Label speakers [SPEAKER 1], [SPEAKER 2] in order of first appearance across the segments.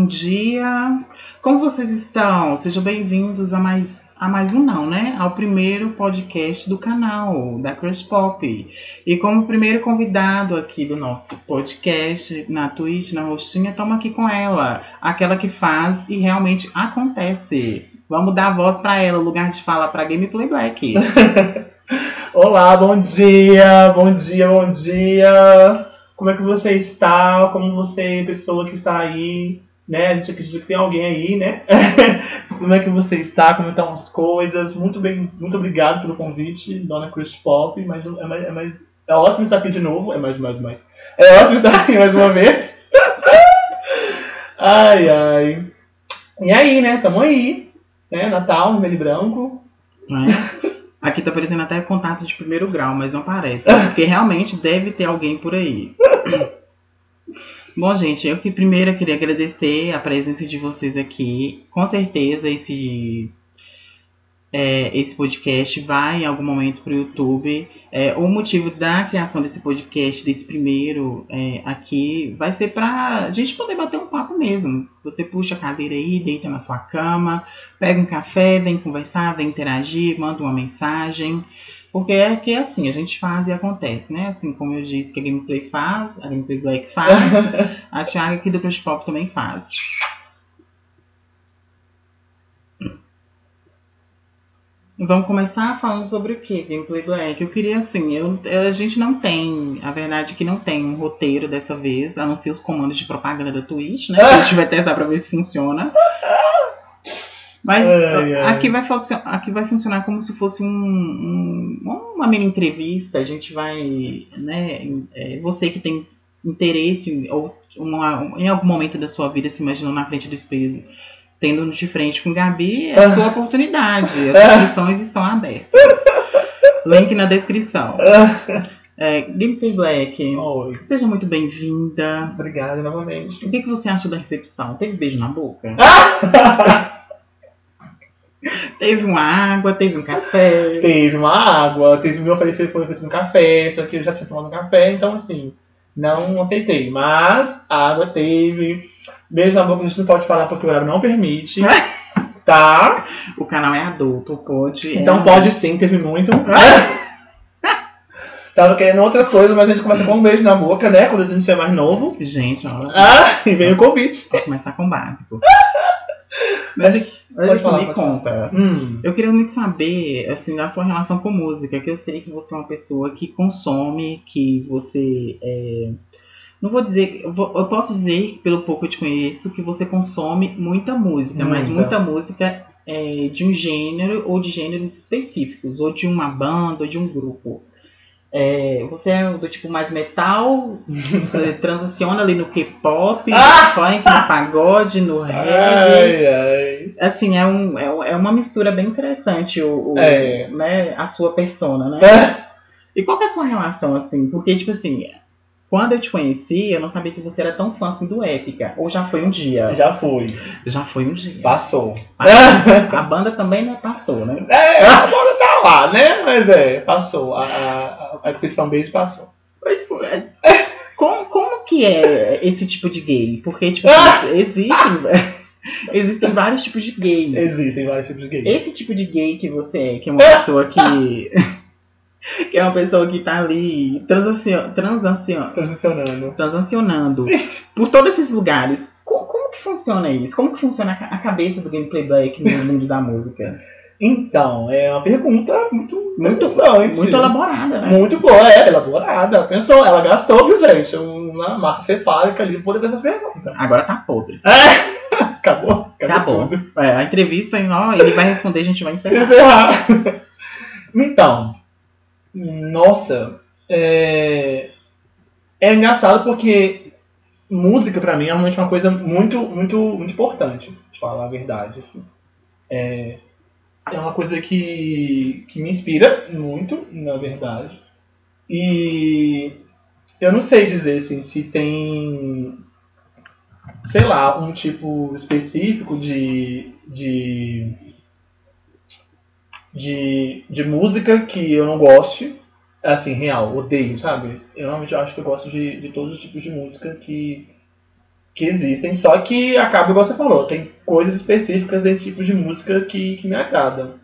[SPEAKER 1] Bom dia. Como vocês estão? Sejam bem-vindos a mais a mais um não, né? Ao primeiro podcast do canal da Crush Pop. E como primeiro convidado aqui do nosso podcast na Twitch, na Rostinha, estamos aqui com ela, aquela que faz e realmente acontece. Vamos dar voz para ela, lugar de fala para Gameplay Black.
[SPEAKER 2] Olá, bom dia, bom dia, bom dia. Como é que você está? Como você, pessoa que está aí, né? A gente acredita que tem alguém aí, né? Como é que você está? Como estão as coisas? Muito bem, muito obrigado pelo convite, Dona Chris Pop. Mas é, mais, é, mais, é ótimo estar aqui de novo. É mais, mais, mais. É ótimo estar aqui mais uma vez. ai, ai. E aí, né? Tamo aí. Né? Natal, vermelho e branco.
[SPEAKER 1] É. Aqui tá aparecendo até contato de primeiro grau, mas não parece. Porque realmente deve ter alguém por aí. Bom, gente, eu que primeiro queria agradecer a presença de vocês aqui. Com certeza esse é, esse podcast vai em algum momento para o YouTube. É, o motivo da criação desse podcast, desse primeiro é, aqui, vai ser para a gente poder bater um papo mesmo. Você puxa a cadeira aí, deita na sua cama, pega um café, vem conversar, vem interagir, manda uma mensagem. Porque é que assim, a gente faz e acontece, né? Assim como eu disse que a Gameplay faz, a Gameplay Black faz, a Thiago aqui do Crush Pop também faz. Vamos começar falando sobre o que, Gameplay Black? Eu queria assim, eu, a gente não tem, a verdade é que não tem um roteiro dessa vez, a não ser os comandos de propaganda da Twitch, né? A gente vai testar pra ver se funciona. Mas ai, ai. Aqui, vai, aqui vai funcionar como se fosse um, um, uma mini entrevista. A gente vai, né? É, você que tem interesse ou uma, em algum momento da sua vida se imaginou na frente do espelho tendo de frente com Gabi, é a sua oportunidade. As inscrições estão abertas. Link na descrição. É, Gameplay Black,
[SPEAKER 2] Oi.
[SPEAKER 1] seja muito bem-vinda.
[SPEAKER 2] Obrigada novamente.
[SPEAKER 1] O que, que você achou da recepção? Teve beijo na boca? teve uma água, teve um café.
[SPEAKER 2] Teve uma água, teve meu oferecer foi um café, só que eu já tinha tomado um café, então assim, não aceitei. Mas a água teve. Beijo na boca a gente não pode falar porque o horário não permite. tá?
[SPEAKER 1] O canal é adulto, pode.
[SPEAKER 2] Então
[SPEAKER 1] é...
[SPEAKER 2] pode sim, teve muito. Tava querendo outras coisas, mas a gente começa com um beijo na boca, né? Quando a gente é mais novo.
[SPEAKER 1] Gente, olha.
[SPEAKER 2] Ah, e vem o convite.
[SPEAKER 1] Vou começar com o básico. Mas aqui, mas aqui me conta. Hum. Eu queria muito saber, assim, da sua relação com música, que eu sei que você é uma pessoa que consome, que você é, não vou dizer, eu, posso dizer, pelo pouco que eu te conheço, que você consome muita música, muita. mas muita música é, de um gênero ou de gêneros específicos, ou de uma banda, ou de um grupo. É, você é do tipo mais metal, você transiciona ali no K-pop, ah! no funk, no pagode, no reggae. Ai, ai. Assim, é, um, é, é uma mistura bem interessante o, o é. né, a sua persona, né? É. E qual é a sua relação, assim? Porque, tipo assim, quando eu te conheci, eu não sabia que você era tão fã assim, do Épica. Ou já foi um dia?
[SPEAKER 2] Já foi.
[SPEAKER 1] Já foi um dia.
[SPEAKER 2] Passou.
[SPEAKER 1] A, a banda também né, passou, né?
[SPEAKER 2] É, a banda tá lá, né? Mas é, passou. A, a, a Epic Fanbase passou.
[SPEAKER 1] Mas, tipo, é, como, como que é esse tipo de gay? Porque, tipo, assim, existem... Existem vários tipos de gay.
[SPEAKER 2] Existem vários tipos de gay.
[SPEAKER 1] Esse tipo de gay que você é, que é uma pessoa que que é uma pessoa que tá ali transacion, transacion,
[SPEAKER 2] transacionando.
[SPEAKER 1] transacionando por todos esses lugares. Como, como, que funciona isso? Como que funciona a cabeça do gameplay black no mundo da música?
[SPEAKER 2] Então, é uma pergunta muito
[SPEAKER 1] muito, muito elaborada, né?
[SPEAKER 2] Muito boa, é, elaborada. Pensou, ela gastou, viu, gente? Uma marca cefálica ali por essa pergunta.
[SPEAKER 1] Agora tá podre.
[SPEAKER 2] É. Acabou.
[SPEAKER 1] Acabou. Acabou. É, a entrevista, ó, ele vai responder, a gente vai encerrar.
[SPEAKER 2] encerrar. Então, nossa, é, é engraçado porque música para mim é realmente uma coisa muito, muito, muito importante, de falar a verdade. Assim. É, é uma coisa que, que me inspira muito, na verdade. E eu não sei dizer assim, se tem, sei lá, um tipo específico de, de de, de música que eu não goste. Assim, real, odeio, sabe? Eu realmente acho que eu gosto de, de todos os tipos de música que, que existem, só que acaba igual você falou, tem coisas específicas em tipos de música que, que me agradam.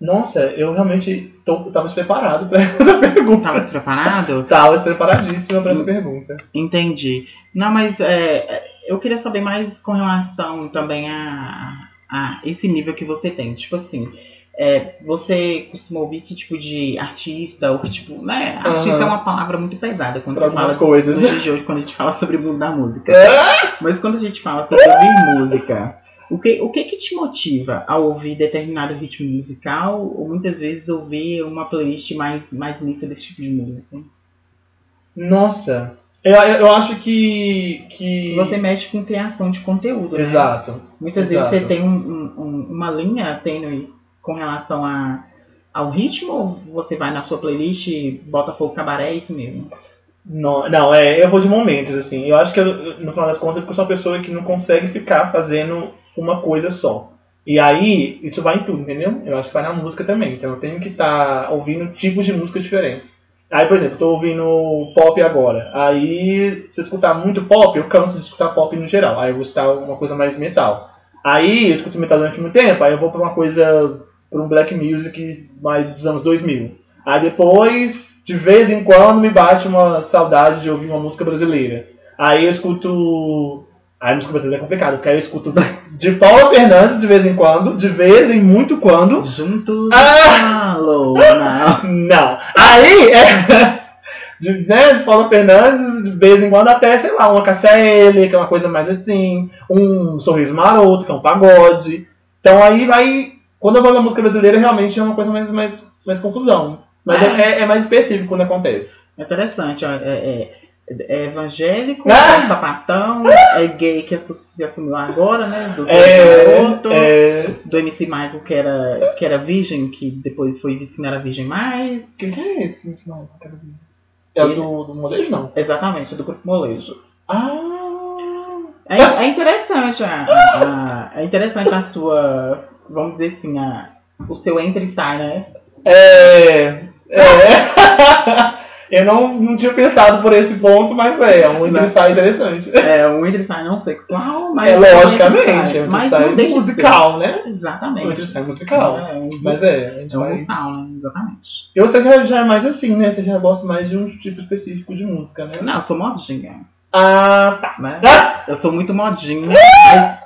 [SPEAKER 2] Nossa, eu realmente tô, tava despreparado para essa pergunta.
[SPEAKER 1] Tava despreparado?
[SPEAKER 2] tava despreparadíssima para essa pergunta.
[SPEAKER 1] Entendi. Não, mas é, eu queria saber mais com relação também a, a esse nível que você tem. Tipo assim, é, você costuma ouvir que tipo de artista, ou que tipo, né? Artista uhum. é uma palavra muito pesada quando pra você fala
[SPEAKER 2] coisas.
[SPEAKER 1] nos dias de hoje, quando a gente fala sobre o mundo da música. É? Mas quando a gente fala sobre ouvir música, o que, o que que te motiva a ouvir determinado ritmo musical ou muitas vezes ouvir uma playlist mais, mais mista desse tipo de música?
[SPEAKER 2] Nossa, eu, eu acho que, que.
[SPEAKER 1] Você mexe com criação de conteúdo,
[SPEAKER 2] né? Exato.
[SPEAKER 1] Muitas
[SPEAKER 2] exato.
[SPEAKER 1] vezes você tem um, um, uma linha tênue com relação a, ao ritmo ou você vai na sua playlist e bota fogo cabaré, é isso mesmo?
[SPEAKER 2] Não, não, é, eu vou de momentos, assim. Eu acho que eu, no final das contas eu sou uma pessoa que não consegue ficar fazendo uma coisa só. E aí, isso vai em tudo, entendeu? Eu acho que vai na música também. Então eu tenho que estar tá ouvindo tipos de música diferentes. Aí, por exemplo, eu tô ouvindo pop agora. Aí, se eu escutar muito pop, eu canso de escutar pop no geral. Aí eu vou escutar uma coisa mais metal. Aí eu escuto metal durante muito tempo, aí eu vou pra uma coisa, pra um black music mais dos anos 2000. Aí depois, de vez em quando, me bate uma saudade de ouvir uma música brasileira. Aí eu escuto Aí a música brasileira é complicado, porque aí eu escuto de Paula Fernandes de vez em quando, de vez em muito quando.
[SPEAKER 1] Juntos ah! não.
[SPEAKER 2] não. Aí é. De, né, de Paula Fernandes, de vez em quando até, sei lá, uma Cassia que é uma coisa mais assim, um sorriso maroto, que é um pagode. Então aí vai. Quando eu vou na música brasileira, realmente é uma coisa mais, mais, mais confusão. Mas é, é, é mais específico quando acontece.
[SPEAKER 1] É interessante, é, é é evangélico, ah! é sapatão, é gay que se assumiu agora, né? Do
[SPEAKER 2] é, Garoto, é...
[SPEAKER 1] do MC Michael que era, que era virgem, que depois foi visto que não era virgem mais.
[SPEAKER 2] Quem que é esse MC Michael que era virgem? É do, do molejo, não?
[SPEAKER 1] Exatamente, do grupo molejo.
[SPEAKER 2] Ah!
[SPEAKER 1] É, é interessante a, a, é interessante a sua, vamos dizer assim, a, o seu entre e sai, né?
[SPEAKER 2] É. É. Eu não, não tinha pensado por esse ponto, mas é, é um ensaio interessante.
[SPEAKER 1] É, um ensaio não sexual, mas.
[SPEAKER 2] É, logicamente, é um ensaio musical, né?
[SPEAKER 1] Exatamente.
[SPEAKER 2] Um ensaio musical. É, um, mas é,
[SPEAKER 1] é um musical, né? Exatamente.
[SPEAKER 2] E você já, já é mais assim, né? Você já gosta mais de um tipo específico de música, né?
[SPEAKER 1] Não, eu sou modinha.
[SPEAKER 2] Ah, tá.
[SPEAKER 1] Né? Ah! Eu sou muito modinha, mas.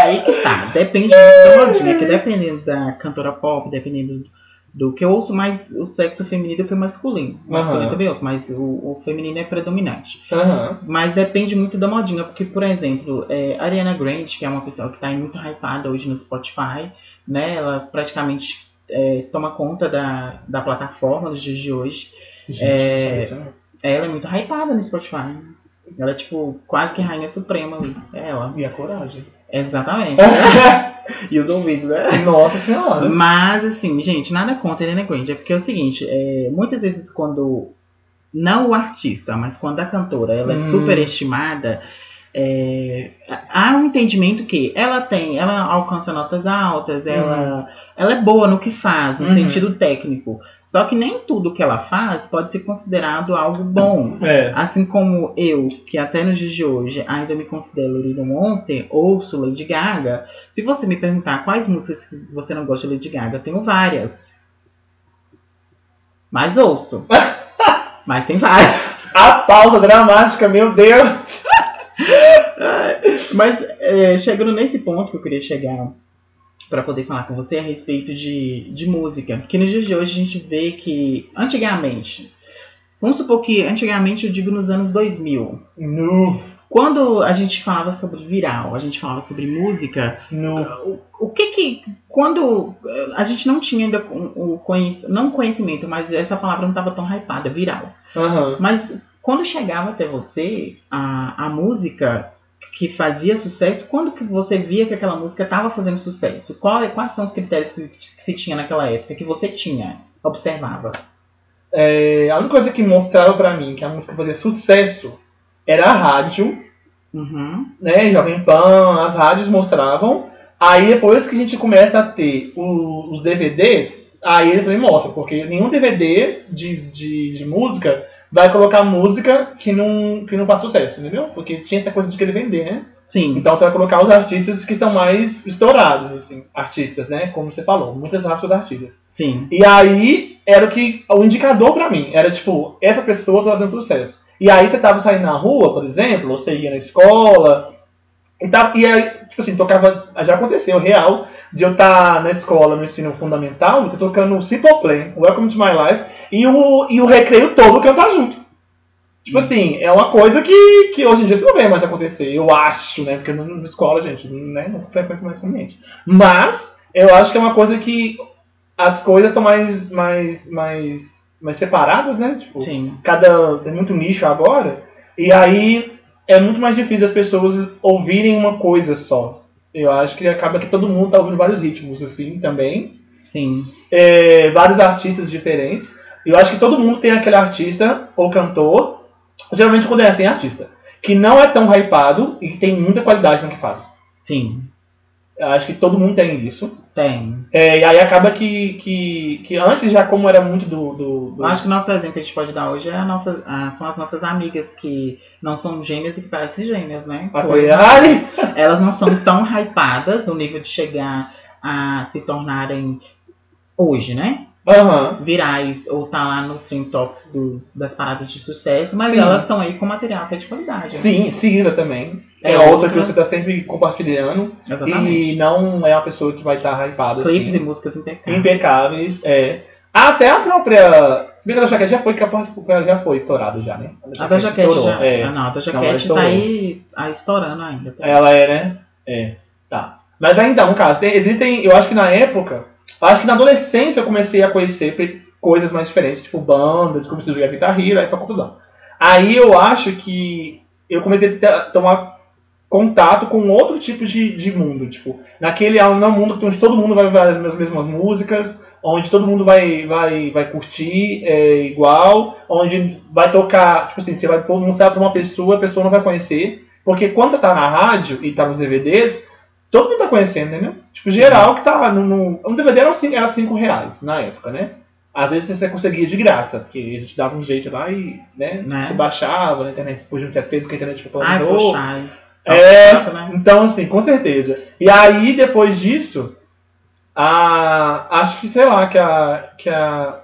[SPEAKER 1] Aí que tá, depende muito da modinha, que dependendo da cantora pop, dependendo do que eu ouço mais o sexo feminino do que o masculino. O masculino uhum. também ouço, mas o, o feminino é predominante.
[SPEAKER 2] Uhum.
[SPEAKER 1] Mas depende muito da modinha, porque, por exemplo, é, Ariana Grande, que é uma pessoa que está muito hypada hoje no Spotify, né? Ela praticamente é, toma conta da, da plataforma dos dias de hoje. Gente, é, ela é muito hypada no Spotify. Ela é, tipo, quase que rainha suprema ali. É ela.
[SPEAKER 2] E a coragem.
[SPEAKER 1] Exatamente. e os ouvidos, né?
[SPEAKER 2] Nossa senhora.
[SPEAKER 1] Mas, assim, gente, nada contra a Helena Grande. É porque é o seguinte, é, muitas vezes quando. Não o artista, mas quando a cantora ela é hum. superestimada, é, há um entendimento que ela tem, ela alcança notas altas, ela, uhum. ela é boa no que faz, no uhum. sentido técnico. Só que nem tudo que ela faz pode ser considerado algo bom.
[SPEAKER 2] É.
[SPEAKER 1] Assim como eu, que até nos dias de hoje ainda me considero Little Monster, ouço Lady Gaga. Se você me perguntar quais músicas que você não gosta de Lady Gaga, eu tenho várias. Mas ouço. Mas tem várias.
[SPEAKER 2] A pausa dramática, meu Deus!
[SPEAKER 1] Mas é, chegando nesse ponto que eu queria chegar para poder falar com você a respeito de, de música. Que nos dias de hoje a gente vê que, antigamente, vamos supor que antigamente eu digo nos anos 2000.
[SPEAKER 2] No.
[SPEAKER 1] Quando a gente falava sobre viral, a gente falava sobre música,
[SPEAKER 2] no.
[SPEAKER 1] o, o que que. Quando a gente não tinha ainda o, o conhecimento, não conhecimento, mas essa palavra não estava tão hypada, viral.
[SPEAKER 2] Uhum.
[SPEAKER 1] Mas quando chegava até você a, a música, que fazia sucesso, quando que você via que aquela música estava fazendo sucesso? Qual, quais são os critérios que, que, se tinha naquela época, que você tinha, observava?
[SPEAKER 2] É, a única coisa que mostrava para mim que a música fazia sucesso era a rádio,
[SPEAKER 1] uhum.
[SPEAKER 2] né, Jovem Pan, as rádios mostravam. Aí depois que a gente começa a ter os DVDs, aí eles também mostram, porque nenhum DVD de, de, de música vai colocar música que não, que não faz sucesso, entendeu? Porque tinha essa coisa de querer vender, né?
[SPEAKER 1] Sim.
[SPEAKER 2] Então você vai colocar os artistas que estão mais estourados, assim, artistas, né? Como você falou, muitas raças de artistas.
[SPEAKER 1] Sim.
[SPEAKER 2] E aí era o que o indicador pra mim, era tipo, essa pessoa tá fazendo sucesso. E aí você tava saindo na rua, por exemplo, ou você ia na escola, e, tava, e aí, tipo assim, tocava, já aconteceu, real, de eu estar tá na escola, no ensino fundamental, eu tô tocando Simple Plan, Welcome to My Life, e o, e o recreio todo cantar junto. Tipo hum. assim, é uma coisa que, que hoje em dia você não vê mais acontecer, eu acho, né? Porque na escola, gente, né, não frequento mais ambiente. Mas, eu acho que é uma coisa que as coisas estão mais, mais, mais, mais separadas, né? Tipo,
[SPEAKER 1] Sim.
[SPEAKER 2] cada. Tem muito nicho agora. E aí é muito mais difícil as pessoas ouvirem uma coisa só. Eu acho que acaba que todo mundo tá ouvindo vários ritmos, assim, também.
[SPEAKER 1] Sim.
[SPEAKER 2] É, vários artistas diferentes. Eu acho que todo mundo tem aquele artista ou cantor, geralmente quando é assim, artista, que não é tão hypado e tem muita qualidade no que faz.
[SPEAKER 1] Sim.
[SPEAKER 2] Eu acho que todo mundo tem isso.
[SPEAKER 1] Tem.
[SPEAKER 2] É, e aí acaba que, que, que antes já como era muito do. do, do...
[SPEAKER 1] Acho que o nosso exemplo que a gente pode dar hoje é a nossa, são as nossas amigas que não são gêmeas e que parecem gêmeas, né?
[SPEAKER 2] A.
[SPEAKER 1] Elas não são tão hypadas no nível de chegar a se tornarem hoje, né?
[SPEAKER 2] Uhum.
[SPEAKER 1] virais ou tá lá nos trend tops dos, das paradas de sucesso, mas Sim. elas estão aí com material que é de qualidade. Né?
[SPEAKER 2] Sim, Cisa também. É, é outra, outra, que você tá sempre compartilhando. Exatamente. E não é uma pessoa que vai estar tá hypada.
[SPEAKER 1] Clipes
[SPEAKER 2] assim.
[SPEAKER 1] e músicas impecáveis.
[SPEAKER 2] Impecáveis, é. Até a própria. Primeira da Jaquete já foi capaz já foi estourado já, né?
[SPEAKER 1] A da Jaquete já. É. Ah, não, a da Jaquete não, tá aí, aí estourando ainda. Tá?
[SPEAKER 2] Ela é, né? É. Tá. Mas aí então, cara, existem. Eu acho que na época. Acho que na adolescência eu comecei a conhecer coisas mais diferentes, tipo bandas, comecei a jogar Guitar Hero, aí foi confusão. Aí eu acho que eu comecei a tomar contato com outro tipo de, de mundo, tipo, naquele é um mundo onde todo mundo vai ver as mesmas músicas, onde todo mundo vai, vai, vai curtir é, igual, onde vai tocar, tipo assim, você vai mostrar para uma pessoa, a pessoa não vai conhecer, porque quando você tá na rádio e tá nos DVDs, todo mundo tá conhecendo, né? Tipo, geral que tá no. no um DVD era 5 era cinco reais na época, né? Às vezes você conseguia de graça, porque a gente dava um jeito lá e, né? né? Você baixava na internet, depois um certo tempo que a internet foi
[SPEAKER 1] Ai, poxa,
[SPEAKER 2] é, né? Então, assim, com certeza. E aí, depois disso, a, acho que, sei lá, que a. Que a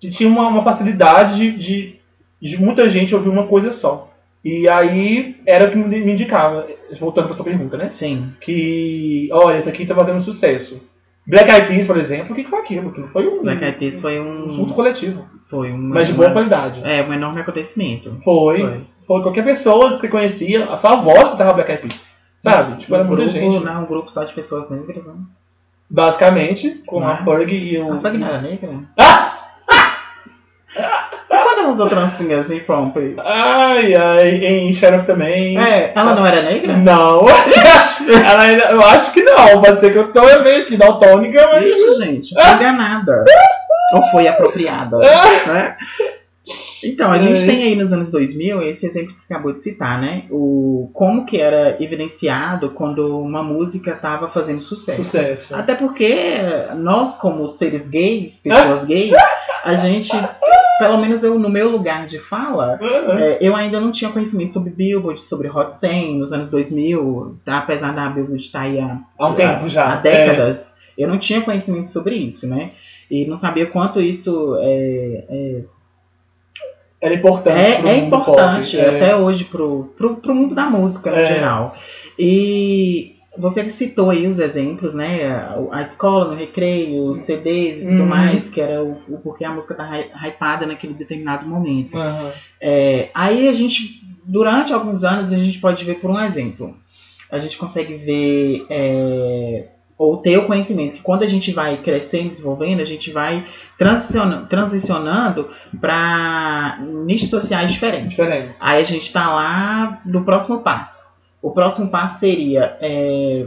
[SPEAKER 2] que tinha uma, uma facilidade de, de, de muita gente ouvir uma coisa só. E aí era o que me indicava, voltando para sua pergunta, né?
[SPEAKER 1] Sim.
[SPEAKER 2] Que, olha, isso aqui tá fazendo sucesso. Black Eyed Peas, por exemplo, o que foi aquilo? Que foi um.
[SPEAKER 1] Black Eyed Peas foi um.
[SPEAKER 2] surto coletivo.
[SPEAKER 1] Foi um.
[SPEAKER 2] Mas de boa qualidade.
[SPEAKER 1] É, um enorme acontecimento.
[SPEAKER 2] Foi. Foi, foi qualquer pessoa que conhecia, a sua voz que tava Black Eyed Peas. Sabe? Tipo, era
[SPEAKER 1] um
[SPEAKER 2] muita
[SPEAKER 1] grupo,
[SPEAKER 2] gente.
[SPEAKER 1] Não, um grupo só de pessoas negras, né?
[SPEAKER 2] Basicamente, com
[SPEAKER 1] Não
[SPEAKER 2] a
[SPEAKER 1] é?
[SPEAKER 2] Ferg e o.
[SPEAKER 1] A Ferg não era negra?
[SPEAKER 2] Ah!
[SPEAKER 1] Quando umas trancinhas em Pompeii?
[SPEAKER 2] Ai, ai, em Sheriff também.
[SPEAKER 1] É, ela não era negra?
[SPEAKER 2] Não. ela ainda, eu acho que não. Pode ser que eu tô vendo que daltônica, mas.
[SPEAKER 1] Isso, gente, enganada. Ou foi apropriada. né? Então, a gente
[SPEAKER 2] É.
[SPEAKER 1] tem aí nos anos 2000 esse exemplo que você acabou de citar, né? O, como que era evidenciado quando uma música estava fazendo sucesso.
[SPEAKER 2] Sucesso.
[SPEAKER 1] Até porque nós, como seres gays, pessoas gays, a gente, pelo menos eu no meu lugar de fala,
[SPEAKER 2] Uhum.
[SPEAKER 1] é, eu ainda não tinha conhecimento sobre Billboard, sobre Hot 100 nos anos 2000, tá? apesar da Billboard estar aí há,
[SPEAKER 2] Há um tempo já.
[SPEAKER 1] há décadas. Eu não tinha conhecimento sobre isso, né? E não sabia quanto isso é, é,
[SPEAKER 2] Era importante.
[SPEAKER 1] é,
[SPEAKER 2] pro
[SPEAKER 1] é
[SPEAKER 2] mundo
[SPEAKER 1] importante
[SPEAKER 2] pop. É.
[SPEAKER 1] até hoje pro, pro, pro mundo da música no
[SPEAKER 2] É.
[SPEAKER 1] geral. E você citou aí os exemplos, né? A, a escola no recreio, os CDs e tudo
[SPEAKER 2] Uhum.
[SPEAKER 1] mais, que era o, o porquê a música tá hy- hypada naquele determinado momento.
[SPEAKER 2] Uhum.
[SPEAKER 1] É, aí a gente, durante alguns anos, a gente pode ver por um exemplo. A gente consegue ver é, ou ter o conhecimento que quando a gente vai crescendo, desenvolvendo, a gente vai transiciona- transicionando para nichos sociais diferentes.
[SPEAKER 2] Diferente.
[SPEAKER 1] Aí a gente está lá no próximo passo. O próximo passo seria é,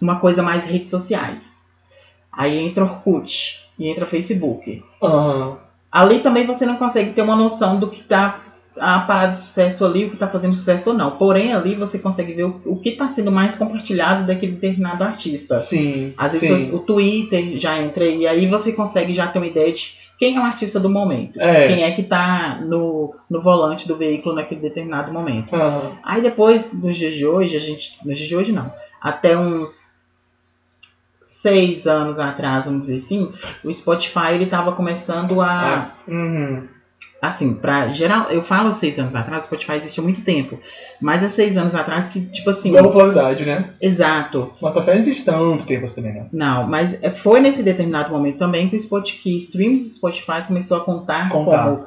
[SPEAKER 1] uma coisa mais redes sociais. Aí entra Orkut e entra Facebook.
[SPEAKER 2] Uhum.
[SPEAKER 1] Ali também você não consegue ter uma noção do que está a parada de sucesso ali, o que está fazendo sucesso ou não. Porém, ali você consegue ver o, o que está sendo mais compartilhado daquele determinado artista.
[SPEAKER 2] Sim.
[SPEAKER 1] Às vezes sim. o Twitter já entra e aí você consegue já ter uma ideia de quem é o artista do momento. É. Quem é que está no, no volante do veículo naquele determinado momento.
[SPEAKER 2] Uhum.
[SPEAKER 1] Aí depois, nos dias de hoje, a gente. Nos dias de hoje não. Até uns seis anos atrás, vamos dizer assim, o Spotify ele estava começando a.
[SPEAKER 2] Ah, uhum
[SPEAKER 1] assim, para geral, eu falo seis anos atrás, o Spotify existe há muito tempo, mas há seis anos atrás que, tipo assim...
[SPEAKER 2] Uma popularidade, né?
[SPEAKER 1] Exato.
[SPEAKER 2] Mas Spotify não existe tanto tempo assim também,
[SPEAKER 1] não. Não, mas é, foi nesse determinado momento também que o Spotify, que streams do Spotify começou a contar, contar. como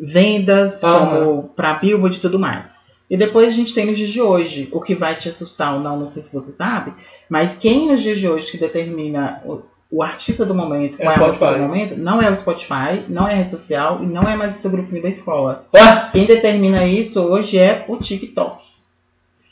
[SPEAKER 1] vendas, como para Billboard e tudo mais. E depois a gente tem nos dias de hoje, o que vai te assustar ou não, não sei se você sabe, mas quem nos dias de hoje que determina o artista do momento,
[SPEAKER 2] é qual é, o artista
[SPEAKER 1] do momento, não é o Spotify, não é a rede social e não é mais o seu grupinho da escola.
[SPEAKER 2] Ah!
[SPEAKER 1] Quem determina isso hoje é o TikTok.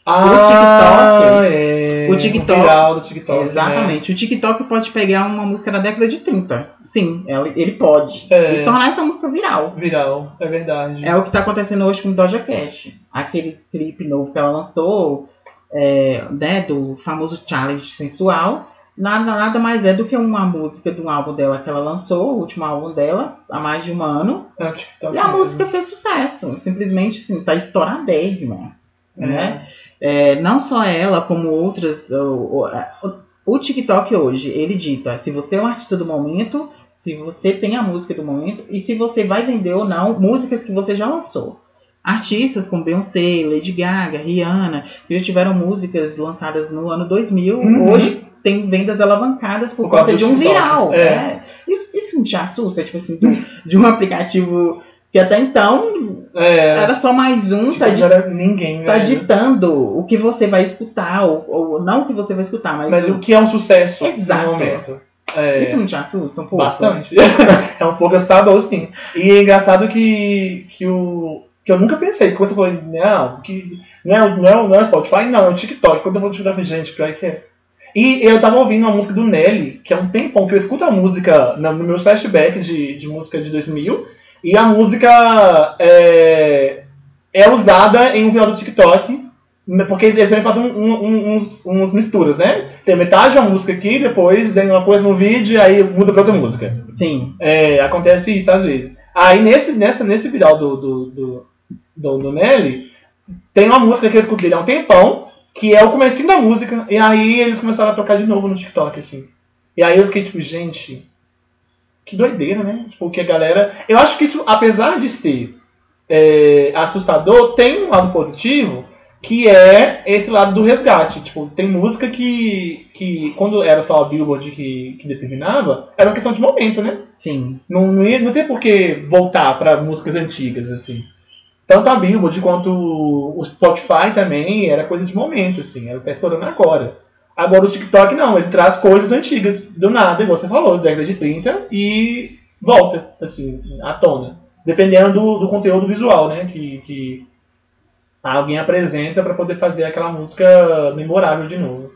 [SPEAKER 2] Ah,
[SPEAKER 1] o
[SPEAKER 2] TikTok. É...
[SPEAKER 1] O TikTok.
[SPEAKER 2] O do TikTok.
[SPEAKER 1] Né? Exatamente. Né? O TikTok pode pegar uma música da década de 30. Sim, ele pode.
[SPEAKER 2] É.
[SPEAKER 1] E tornar essa música viral.
[SPEAKER 2] Viral, é verdade.
[SPEAKER 1] É o que está acontecendo hoje com Doja Cat. Aquele clipe novo que ela lançou, é, né, do famoso challenge sensual nada, nada mais é do que uma música de um álbum dela que ela lançou, o último álbum dela, há mais de um ano.
[SPEAKER 2] É, tá
[SPEAKER 1] e a música fez sucesso. Simplesmente, assim, tá estouradérrima. É. Né? É, não só ela, como outras. O, o, o, TikTok hoje, ele dita se você é um artista do momento, se você tem a música do momento e se você vai vender ou não músicas que você já lançou. Artistas como Beyoncé, Lady Gaga, Rihanna, já tiveram músicas lançadas no ano 2000, uhum. hoje tem vendas alavancadas por, por conta de um viral. É. Né? Isso, isso não te assusta? Tipo assim, de, um aplicativo que até então é. era só mais um,
[SPEAKER 2] tipo, tá, di ninguém,
[SPEAKER 1] tá ditando o que você vai escutar, ou, ou, não o que você vai escutar, mas,
[SPEAKER 2] mas o, o que é um sucesso
[SPEAKER 1] Exato.
[SPEAKER 2] no momento.
[SPEAKER 1] É... Isso não te assusta um pouco?
[SPEAKER 2] Bastante. é um pouco assustador, sim. E é engraçado que, que, o, que eu nunca pensei. Quando eu falei, não, que não é, não é, não é o Spotify, não, é o TikTok. Quando eu vou estudar, gente, pior que é. E eu tava ouvindo uma música do Nelly, que é um tempão que eu escuto a música no meu flashback de, de música de 2000, e a música é, é usada em um final do TikTok, porque eles sempre fazem um, um, uns, uns misturas, né? Tem metade da música aqui, depois tem uma coisa no vídeo, aí muda pra outra música.
[SPEAKER 1] Sim.
[SPEAKER 2] É, acontece isso às vezes. Aí nesse, nessa, nesse final do, do, do, do, do Nelly, tem uma música que eu escutei há um tempão, que é o comecinho da música, e aí eles começaram a tocar de novo no TikTok, assim. E aí eu fiquei tipo, gente, que doideira, né? Tipo, que a galera. Eu acho que isso, apesar de ser é, assustador, tem um lado positivo, que é esse lado do resgate. Tipo, tem música que, que quando era só a Billboard que, que determinava, era uma questão de momento, né?
[SPEAKER 1] Sim.
[SPEAKER 2] Não, não, ia, não tem por que voltar para músicas antigas, assim. Tanto a Billboard quanto o Spotify também era coisa de momento, assim, era tá estourando agora. Agora o TikTok não, ele traz coisas antigas, do nada, igual você falou, década de 30, e volta, assim, à tona. Dependendo do, do conteúdo visual, né, que, que alguém apresenta para poder fazer aquela música memorável de novo.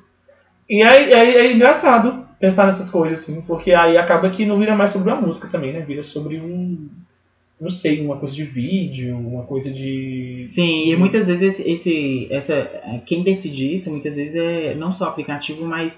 [SPEAKER 2] E aí, é, é, engraçado pensar nessas coisas, assim, porque aí acaba que não vira mais sobre a música também, né, vira sobre um não sei, uma coisa de vídeo, uma coisa de.
[SPEAKER 1] Sim, e muitas vezes esse, esse essa, quem decide isso, muitas vezes é não só o aplicativo, mas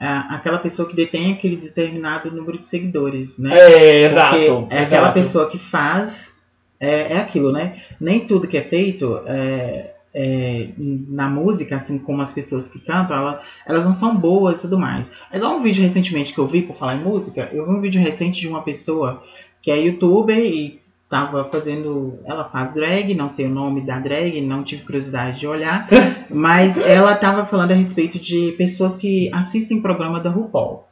[SPEAKER 1] aquela pessoa que detém aquele determinado número de seguidores, né?
[SPEAKER 2] É, exato.
[SPEAKER 1] Porque é aquela pessoa que faz, é, é aquilo, né? Nem tudo que é feito é, é, na música, assim como as pessoas que cantam, ela, elas não são boas e tudo mais. É igual um vídeo recentemente que eu vi, por falar em música, eu vi um vídeo recente de uma pessoa que é youtuber e tava fazendo. Ela faz drag, não sei o nome da drag, não tive curiosidade de olhar. mas ela tava falando a respeito de pessoas que assistem programa da RuPaul.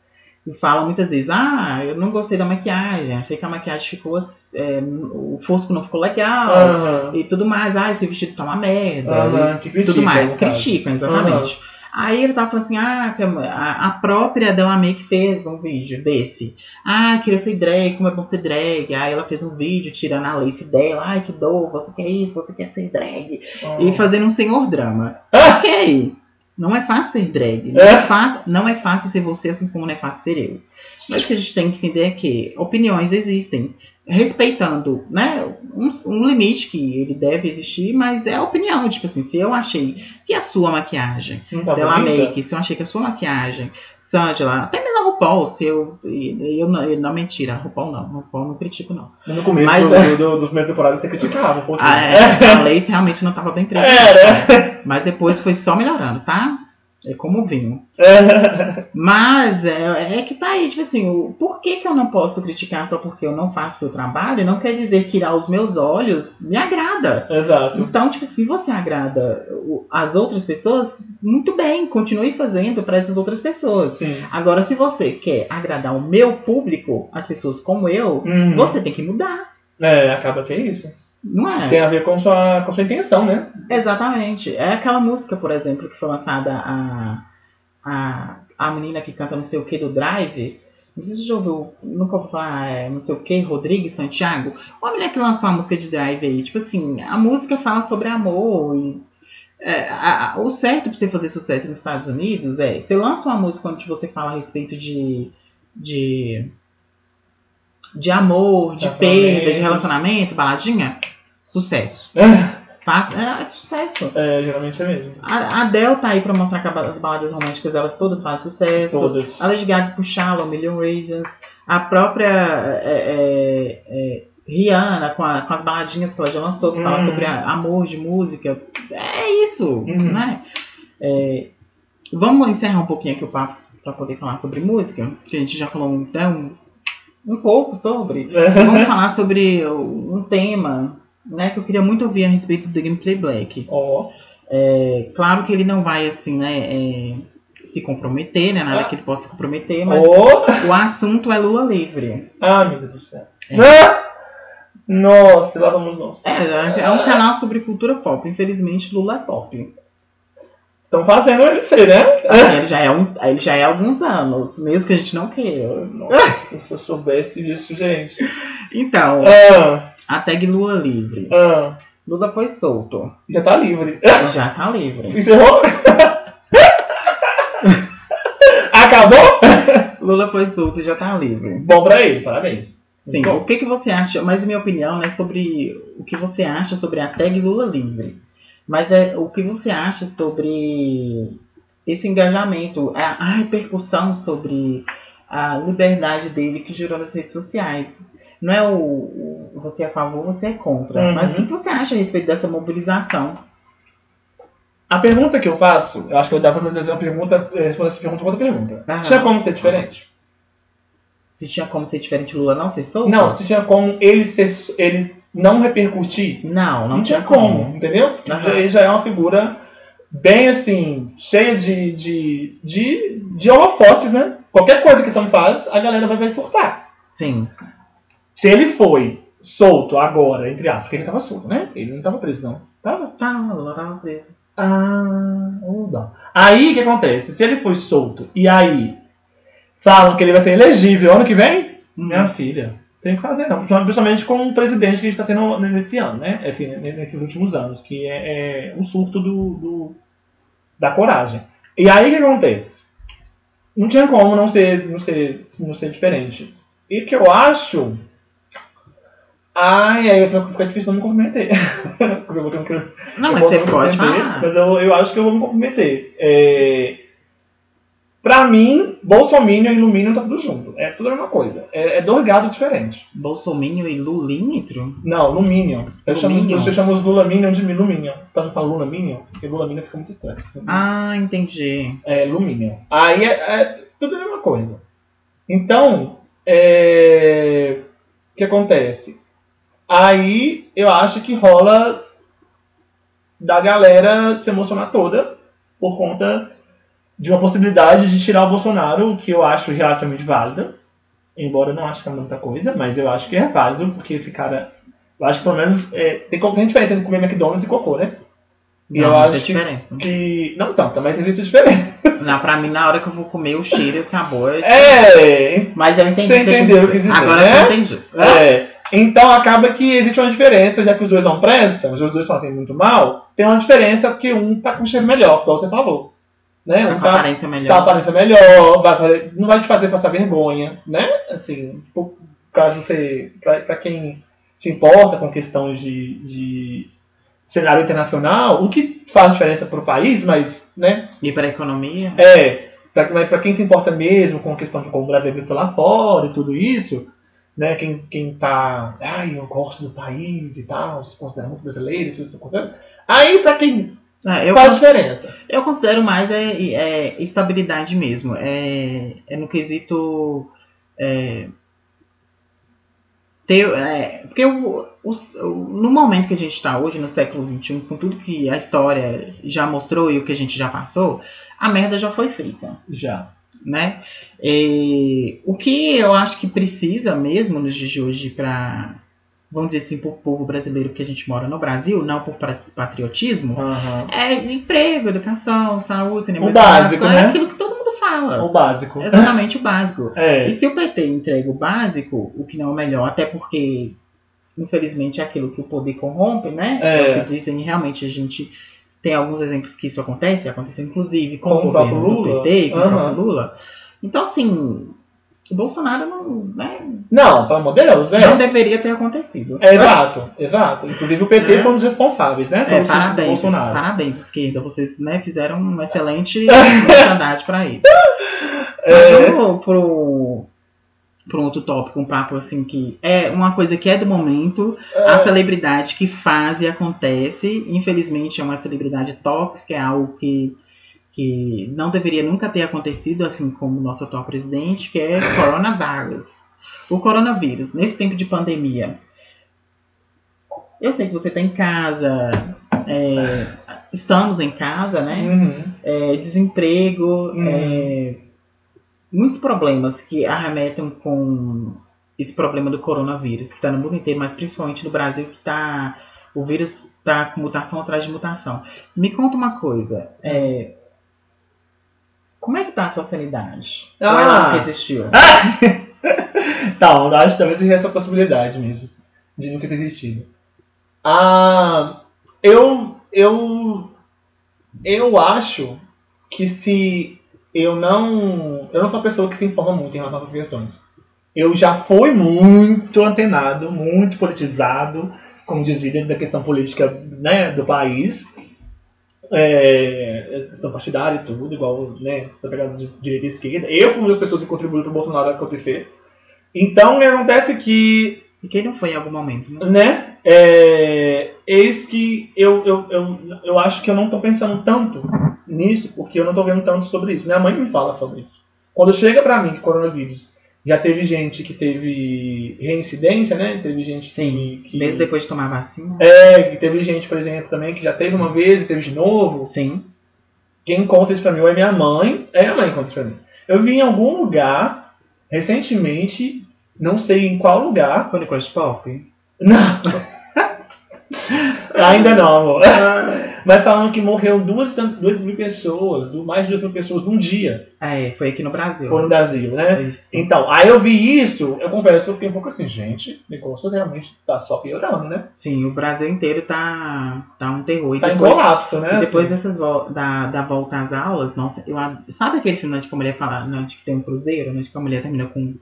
[SPEAKER 1] E falam muitas vezes, ah, eu não gostei da maquiagem, achei que a maquiagem ficou. É, o fosco não ficou legal. E tudo mais, ah, esse vestido tá uma merda.
[SPEAKER 2] e
[SPEAKER 1] tudo mais. Criticam, exatamente. Aí ele tava falando assim, ah, a, própria Delamay que fez um vídeo desse. Ah, queria ser drag, como é bom ser drag. Aí ela fez um vídeo tirando a lace dela. Ai, que dor, você quer isso, você quer ser drag. Oh. E fazendo um senhor drama. Ah. Ok, não é fácil ser drag. Não é. é fácil, não é fácil ser você, assim como não é fácil ser eu. Mas o que a gente tem que entender é que opiniões existem, respeitando né, um, um, limite que ele deve existir, mas é a opinião. Tipo assim, se eu achei que a sua maquiagem, tá pela make, se eu achei que a sua maquiagem, Sandra, até mesmo a RuPaul, se eu. Eu, não, eu, não mentira, a RuPaul não, a RuPaul não critico, não.
[SPEAKER 2] No começo mas, do, é, do, do primeiro temporada você criticava um pouquinho.
[SPEAKER 1] Ah, é, a Lace realmente não estava bem presa. É, Mas depois foi só melhorando, tá? É como vinho. Mas é, é, que tá aí, tipo assim, o, por que, que eu não posso criticar só porque eu não faço o trabalho? Não quer dizer que aos meus olhos me agrada.
[SPEAKER 2] Exato.
[SPEAKER 1] Então, tipo, se você agrada as outras pessoas, muito bem, continue fazendo para essas outras pessoas.
[SPEAKER 2] Sim.
[SPEAKER 1] Agora, se você quer agradar o meu público, as pessoas como eu, uhum. você tem que mudar.
[SPEAKER 2] É, acaba que é isso.
[SPEAKER 1] Não é?
[SPEAKER 2] Tem a ver com sua, com sua intenção, né?
[SPEAKER 1] Exatamente. É aquela música, por exemplo, que foi lançada a, a, a menina que canta não sei o que do Drive. Não sei se você já ouviu, nunca ouviu falar, é, não sei o que, Rodrigues Santiago. Uma mulher que lançou uma música de Drive aí. Tipo assim, a música fala sobre amor e é, a, a, o certo para você fazer sucesso nos Estados Unidos é você lança uma música onde você fala a respeito de, de de amor, de perda, de relacionamento, baladinha, sucesso.
[SPEAKER 2] É.
[SPEAKER 1] É, é, sucesso.
[SPEAKER 2] É, geralmente é mesmo.
[SPEAKER 1] A, Adele tá aí pra mostrar que as baladas românticas elas todas fazem sucesso.
[SPEAKER 2] Todas.
[SPEAKER 1] A Lady Gaga com Shallow, Million Reasons. A própria é, é, é, Rihanna com, a, com, as baladinhas que ela já lançou, que uhum. fala sobre a, amor de música. É isso, uhum. né? É, vamos encerrar um pouquinho aqui o papo para poder falar sobre música, que a gente já falou então um pouco sobre. Vamos falar sobre um tema né, que eu queria muito ouvir a respeito do Gameplay Black.
[SPEAKER 2] Oh.
[SPEAKER 1] É, claro que ele não vai assim, né, é, se comprometer, né, nada ah. que ele possa se comprometer, mas
[SPEAKER 2] oh.
[SPEAKER 1] o assunto é Lula livre.
[SPEAKER 2] Ah, meu Deus do céu. É. Nossa, lá vamos nós.
[SPEAKER 1] É, é um canal sobre cultura pop. Infelizmente, Lula é pop.
[SPEAKER 2] Estão fazendo ele ser, né?
[SPEAKER 1] Assim, ele, já é um, ele já é alguns anos, mesmo que a gente não queira.
[SPEAKER 2] Nossa, se eu soubesse disso, gente.
[SPEAKER 1] Então,
[SPEAKER 2] ah.
[SPEAKER 1] A tag Lua livre.
[SPEAKER 2] Ah.
[SPEAKER 1] Lula foi solto.
[SPEAKER 2] Já tá livre.
[SPEAKER 1] Já tá livre.
[SPEAKER 2] Encerrou? Acabou?
[SPEAKER 1] Lula foi solto e já tá livre.
[SPEAKER 2] Bom pra ele, parabéns.
[SPEAKER 1] Sim, Bom. o que, que você acha, mas minha opinião é sobre o que você acha sobre a tag Lula livre. Mas é o que você acha sobre esse engajamento, a, a repercussão sobre a liberdade dele que gerou nas redes sociais. Não é o, o você é a favor, você é contra. Uhum. Mas o que você acha a respeito dessa mobilização?
[SPEAKER 2] A pergunta que eu faço, eu acho que eu dava para fazer uma pergunta, eh, responder essa pergunta com outra pergunta. Aham. Tinha como ser diferente?
[SPEAKER 1] Se tinha como ser diferente Lula não ser solto?
[SPEAKER 2] Não, se tinha como ele ser, ele não repercutir.
[SPEAKER 1] Não, não,
[SPEAKER 2] não tinha como, como entendeu? Uhum. Ele já é uma figura bem assim, cheia de, de, de, de holofotes, né? Qualquer coisa que Sam faz, a galera vai, vai furtar.
[SPEAKER 1] Sim.
[SPEAKER 2] Se ele foi solto agora, entre aspas, porque ele tava solto, né? Ele não tava preso, não. Tava?
[SPEAKER 1] Tava, não tava preso.
[SPEAKER 2] Ah, não. Aí o que acontece? Se ele foi solto e aí falam que ele vai ser elegível ano que vem, hum. minha filha, tem que fazer, não. Principalmente com o presidente que a gente está tendo nesse ano, né? Assim, nesses últimos anos, que é, é um surto do, do, da coragem. E aí o que acontece? Não tinha como não ser, não ser, não ser diferente. E que eu acho. Ai, aí fica difícil não me comprometer.
[SPEAKER 1] não, mas você pode falar.
[SPEAKER 2] Mas eu, eu acho que eu vou me comprometer. É, Pra mim, Bolsominion e Luminion tá tudo junto. É tudo a mesma coisa. É, é dois gados diferentes.
[SPEAKER 1] Bolsominion e Lulímetro?
[SPEAKER 2] Não, Luminion. Eu chamo, você chama os Lulaminion de Luminion. Pra não falar Lulaminion, porque Lulaminion fica muito estranho.
[SPEAKER 1] Ah, entendi.
[SPEAKER 2] É, Luminion. Aí é, é tudo a mesma coisa. Então, é... o que acontece? Aí eu acho que rola da galera se emocionar toda por conta de uma possibilidade de tirar o Bolsonaro, o que eu acho relativamente válida. Embora eu não acho que é muita coisa, mas eu acho que é válido, porque esse cara. Eu acho que pelo menos. É, tem, tem diferença entre comer McDonald's e cocô, né?
[SPEAKER 1] E não, eu acho diferença.
[SPEAKER 2] que. Não tanto, mas existe diferença.
[SPEAKER 1] Não, pra mim, na hora que eu vou comer o cheiro e sabor.
[SPEAKER 2] É.
[SPEAKER 1] Mas eu entendi.
[SPEAKER 2] Você entendeu o que dizer,
[SPEAKER 1] Agora
[SPEAKER 2] né?
[SPEAKER 1] eu entendi.
[SPEAKER 2] É. Então acaba que existe uma diferença, já que os dois não prestam, os dois são assim muito mal, tem uma diferença porque um tá com cheiro melhor, como você falou. né?
[SPEAKER 1] Tá com
[SPEAKER 2] tá,
[SPEAKER 1] aparência melhor.
[SPEAKER 2] tá aparência melhor, vai fazer- não vai te fazer passar vergonha, né? Assim, caso você, pra, pra quem se importa com questões de, de cenário internacional, o que faz diferença para o país, mas, né?
[SPEAKER 1] E para a economia?
[SPEAKER 2] É, pra, mas para quem se importa mesmo com a questão de como o Brasil é visto lá fora e tudo isso, né? Quem, quem tá, ai, eu gosto do país e tal, se considera muito brasileiro tudo isso, considera- aí para quem
[SPEAKER 1] É,
[SPEAKER 2] faz diferença.
[SPEAKER 1] eu considero mais é, é estabilidade mesmo. É, é no quesito. É, ter, é, porque o, o- no momento que a gente está hoje, no século XXI, com tudo que a história já mostrou e o que a gente já passou, a merda já foi feita.
[SPEAKER 2] Já.
[SPEAKER 1] Né? E o que eu acho que precisa mesmo nos dias de hoje para, vamos dizer assim, para o povo brasileiro que a gente mora no Brasil, não por patriotismo,
[SPEAKER 2] Aham.
[SPEAKER 1] é emprego, educação, saúde, saneamento
[SPEAKER 2] básico,
[SPEAKER 1] é
[SPEAKER 2] né?
[SPEAKER 1] aquilo que todo mundo fala.
[SPEAKER 2] O básico.
[SPEAKER 1] Exatamente o básico.
[SPEAKER 2] É.
[SPEAKER 1] E se o PT entrega o básico, o que não é o melhor, até porque, infelizmente, é aquilo que o poder corrompe, né?
[SPEAKER 2] É.
[SPEAKER 1] o que dizem realmente a gente tem alguns exemplos que isso acontece, aconteceu inclusive com,
[SPEAKER 2] Com
[SPEAKER 1] o
[SPEAKER 2] o
[SPEAKER 1] governo do
[SPEAKER 2] Lula.
[SPEAKER 1] PT, com o
[SPEAKER 2] Aham.
[SPEAKER 1] próprio Lula. Então, assim, o Bolsonaro não, né,
[SPEAKER 2] Não, pelo amor de Deus, é.
[SPEAKER 1] não deveria ter acontecido.
[SPEAKER 2] É, exato, exato. Inclusive o PT
[SPEAKER 1] É.
[SPEAKER 2] foi um dos responsáveis, né?
[SPEAKER 1] É, parabéns,
[SPEAKER 2] Bolsonaro.
[SPEAKER 1] parabéns, esquerda. Vocês né, fizeram uma excelente oportunidade para isso.
[SPEAKER 2] É.
[SPEAKER 1] Mas vamos pro, pro outro tópico, um papo assim que é uma coisa que é do momento, a celebridade que faz e acontece. Infelizmente é uma celebridade tóxica, é algo que, que não deveria nunca ter acontecido, assim como o nosso atual presidente, que é coronavírus. O coronavírus, nesse tempo de pandemia. Eu sei que você está em casa, é, estamos em casa, né?
[SPEAKER 2] Uhum.
[SPEAKER 1] é, desemprego,
[SPEAKER 2] Uhum.
[SPEAKER 1] É, muitos problemas que arremetem com esse problema do coronavírus, que está no mundo inteiro, mas principalmente no Brasil, que tá, o vírus está com mutação atrás de mutação. Me conta uma coisa, é, como é que tá a sua sanidade? Ou
[SPEAKER 2] Ah.
[SPEAKER 1] ela nunca existiu?
[SPEAKER 2] Então, eu acho que talvez seja essa possibilidade mesmo. De nunca ter existido. Ah, eu, eu, eu acho que se eu não. Eu não sou uma pessoa que se informa muito em relação a essas questões. Eu já fui muito antenado, muito politizado, como dizia, dentro da questão política né, do país. É, questão partidária e tudo, igual né, essa pegada de direita e esquerda. Eu fui uma das pessoas que contribuiu para o Bolsonaro acontecer. Então, acontece que
[SPEAKER 1] E quem não foi em algum momento, né?
[SPEAKER 2] né? É, eis que eu, eu, eu, eu acho que eu não estou pensando tanto nisso, porque eu não estou vendo tanto sobre isso. Minha mãe me fala sobre isso. Quando chega para mim que coronavírus já teve gente que teve reincidência, né? Teve gente
[SPEAKER 1] Sim,
[SPEAKER 2] que, que
[SPEAKER 1] Mesmo depois de tomar a vacina?
[SPEAKER 2] é, que teve gente, por exemplo, também que já teve uma vez e teve de novo.
[SPEAKER 1] Sim.
[SPEAKER 2] Quem conta isso pra mim é minha mãe, é minha mãe que conta isso pra mim. Eu vi em algum lugar, recentemente, não sei em qual lugar,
[SPEAKER 1] Foi no Crush Pop?
[SPEAKER 2] Não. Ainda não, amor. Mas falando que morreu duas, duas mil pessoas, mais de duas mil pessoas num dia.
[SPEAKER 1] É, foi aqui no Brasil.
[SPEAKER 2] Foi no Brasil, né?
[SPEAKER 1] Isso.
[SPEAKER 2] Então, aí eu vi isso, eu confesso eu fiquei um pouco assim, gente, negócio realmente tá só piorando, né?
[SPEAKER 1] Sim, o Brasil inteiro tá, tá um terror. E
[SPEAKER 2] Tá em
[SPEAKER 1] depois,
[SPEAKER 2] colapso, né?
[SPEAKER 1] e depois
[SPEAKER 2] assim.
[SPEAKER 1] dessas da, da volta às aulas, nossa, eu, sabe aquele filme onde que a mulher fala, onde que tem um cruzeiro, onde que a mulher termina com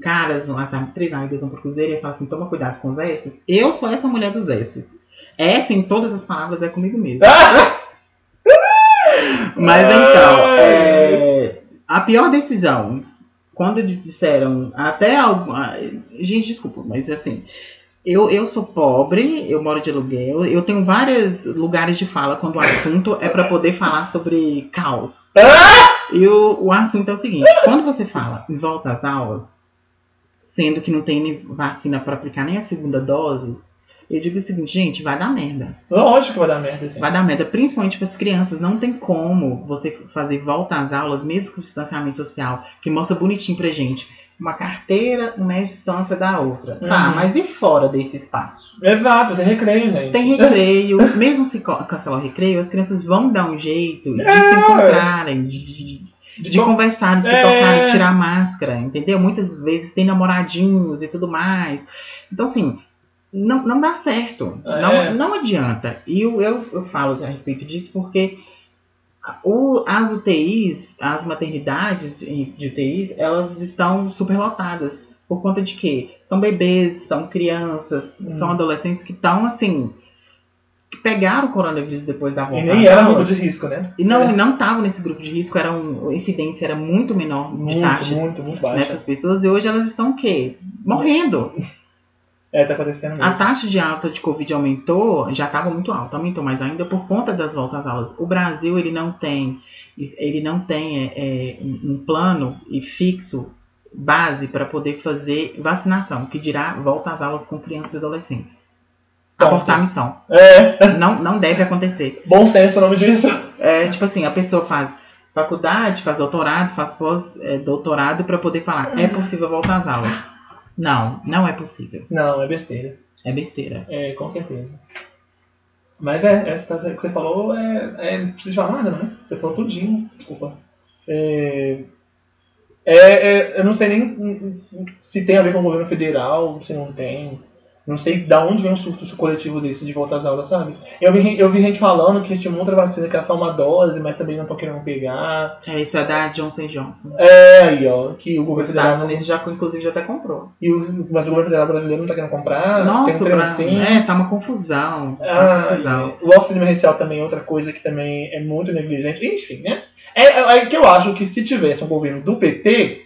[SPEAKER 1] caras, as três amigas vão pro cruzeiro e fala assim, toma cuidado com os S's. Eu sou essa mulher dos S's. S em todas as palavras é comigo mesmo. Mas então, é, a pior decisão, quando disseram até algum. ah, Gente, desculpa, mas assim. Eu, eu sou pobre, eu moro de aluguel, eu tenho vários lugares de fala quando o assunto é para poder falar sobre caos. E o, o assunto é o seguinte: quando você fala em volta às aulas, sendo que não tem vacina para aplicar nem a segunda dose, eu digo o seguinte, gente, vai dar merda.
[SPEAKER 2] Lógico que vai dar merda, gente.
[SPEAKER 1] Vai dar merda, principalmente para as crianças. Não tem como você fazer volta às aulas, mesmo com distanciamento social, que mostra bonitinho pra gente. Uma carteira, uma distância da outra. Tá,
[SPEAKER 2] Uhum.
[SPEAKER 1] mas e fora desse espaço?
[SPEAKER 2] Exato, tem recreio, gente.
[SPEAKER 1] Tem recreio, mesmo se cancelar o recreio, as crianças vão dar um jeito de
[SPEAKER 2] É.
[SPEAKER 1] se encontrarem, de, de, de
[SPEAKER 2] com-
[SPEAKER 1] conversar, de se
[SPEAKER 2] É.
[SPEAKER 1] tocar, de tirar a máscara, entendeu? Muitas vezes tem namoradinhos e tudo mais. Então, assim, não, não dá certo.
[SPEAKER 2] É.
[SPEAKER 1] Não, não adianta. E eu, eu, eu falo a respeito disso porque o, as UTIs, as maternidades de UTIs, elas estão superlotadas. Por conta de quê? São bebês, são crianças, hum. são adolescentes que estão assim. Pegaram o coronavírus depois da volta.
[SPEAKER 2] E nem era grupo de risco, né?
[SPEAKER 1] E não, é. não estavam nesse grupo de risco, era um, a incidência era muito menor de
[SPEAKER 2] muito, taxa muito, muito baixa.
[SPEAKER 1] nessas pessoas, e hoje elas estão o quê? Morrendo.
[SPEAKER 2] É, tá acontecendo mesmo.
[SPEAKER 1] A taxa de alta de Covid aumentou, já estava muito alta, aumentou mais ainda por conta das voltas às aulas. O Brasil ele não tem, ele não tem é, é, um plano e fixo base para poder fazer vacinação, que dirá volta às aulas com crianças e adolescentes. Abortar a missão.
[SPEAKER 2] É.
[SPEAKER 1] Não, não deve acontecer.
[SPEAKER 2] Bom senso é o nome disso.
[SPEAKER 1] É, tipo assim, a pessoa faz faculdade, faz doutorado, faz pós-doutorado para poder falar, é possível voltar às aulas. Não, não é possível.
[SPEAKER 2] Não, é besteira.
[SPEAKER 1] É besteira.
[SPEAKER 2] É, com certeza. Mas é, essa que você falou é, é não precisa falar nada, né? Você falou tudinho, desculpa. É, é, é, eu não sei nem se tem a ver com o governo federal, se não tem. Não sei de onde vem um surto coletivo desse de volta às aulas, sabe? Eu vi, eu vi gente falando que tinha outra vacina que era só uma dose, mas também não estão querendo pegar.
[SPEAKER 1] É, isso é da Johnson Johnson.
[SPEAKER 2] É, aí, ó. Que o governo
[SPEAKER 1] federal. Estados Unidos já, inclusive, já até comprou.
[SPEAKER 2] E o, mas o governo federal brasileiro não está querendo comprar.
[SPEAKER 1] Nossa, tem um assim. É, tá uma confusão. Tá ah, uma confusão.
[SPEAKER 2] O auxílio emergencial também é outra coisa que também é muito negligente. Enfim, né? É, é, é que eu acho que se tivesse um governo do PT,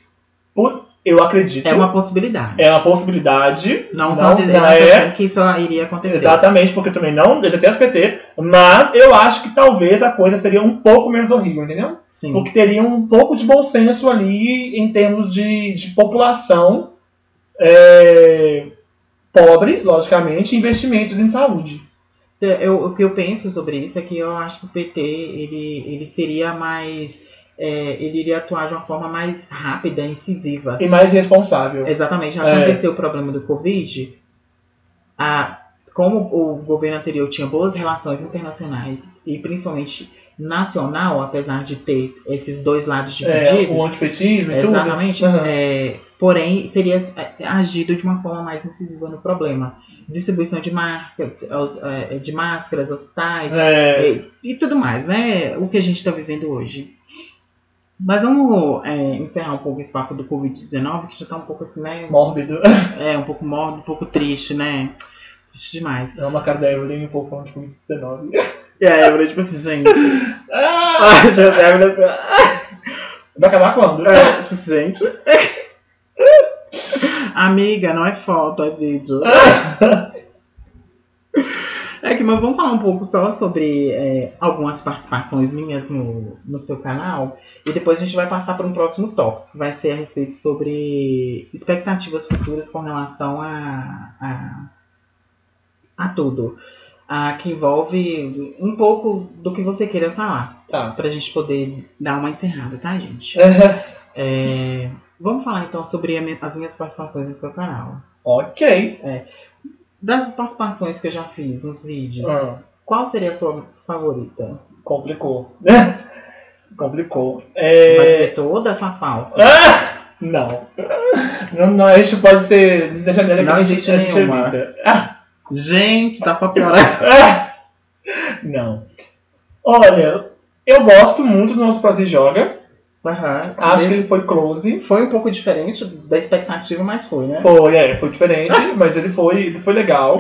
[SPEAKER 2] por eu acredito.
[SPEAKER 1] É uma possibilidade.
[SPEAKER 2] É uma possibilidade.
[SPEAKER 1] Não estou dizendo é, que isso iria acontecer.
[SPEAKER 2] Exatamente, porque eu também não detesto PT, mas eu acho que talvez a coisa seria um pouco menos horrível, entendeu? Sim. Porque teria um pouco de bom senso ali em termos de, de população é, pobre, logicamente, investimentos em saúde.
[SPEAKER 1] É, eu, o que eu penso sobre isso é que eu acho que o PT ele, ele seria mais é, ele iria atuar de uma forma mais rápida, incisiva.
[SPEAKER 2] E mais responsável.
[SPEAKER 1] Exatamente. Aconteceu é. o problema do Covid, a, como o governo anterior tinha boas relações internacionais e principalmente nacional, apesar de ter esses dois lados
[SPEAKER 2] é, divididos. É, o antipetismo e
[SPEAKER 1] Exatamente. Tudo. Uhum. É, porém, seria é, agido de uma forma mais incisiva no problema. Distribuição de, marca, é, de máscaras, hospitais
[SPEAKER 2] é.
[SPEAKER 1] e, e tudo mais, né? O que a gente está vivendo hoje. Mas vamos é, encerrar um pouco esse papo do Covid-19, que já tá um pouco assim, né?
[SPEAKER 2] Mórbido.
[SPEAKER 1] É, um pouco mórbido, um pouco triste, né? Triste demais.
[SPEAKER 2] É uma cara da Evelyn um pouco falando de Covid-19.
[SPEAKER 1] E a Evelyn, tipo assim, gente.
[SPEAKER 2] ah! a Evelyn, Vai acabar quando?
[SPEAKER 1] É, tipo assim, gente. Amiga, não é foto, é vídeo. Mas vamos falar um pouco só sobre é, algumas participações minhas no, no seu canal. E depois a gente vai passar para um próximo tópico, que vai ser a respeito sobre expectativas futuras com relação a, a, a tudo. A, que envolve um pouco do que você queira falar.
[SPEAKER 2] Tá.
[SPEAKER 1] Pra gente poder dar uma encerrada, tá, gente? é, vamos falar então sobre as minhas participações no seu canal.
[SPEAKER 2] Ok.
[SPEAKER 1] É, das participações que eu já fiz nos vídeos, ah. qual seria a sua favorita?
[SPEAKER 2] Complicou. Complicou. É...
[SPEAKER 1] Vai dizer toda essa falta?
[SPEAKER 2] Ah! Não. não. Não, a gente pode ser.
[SPEAKER 1] Não existe nenhuma. Ah. Gente, tá só piorando.
[SPEAKER 2] não. Olha, eu gosto muito do nosso Prazer Joga.
[SPEAKER 1] Uhum.
[SPEAKER 2] Acho que ele foi close.
[SPEAKER 1] Foi um pouco diferente da expectativa, mas foi, né?
[SPEAKER 2] Foi, é, foi diferente, mas ele foi, ele foi legal.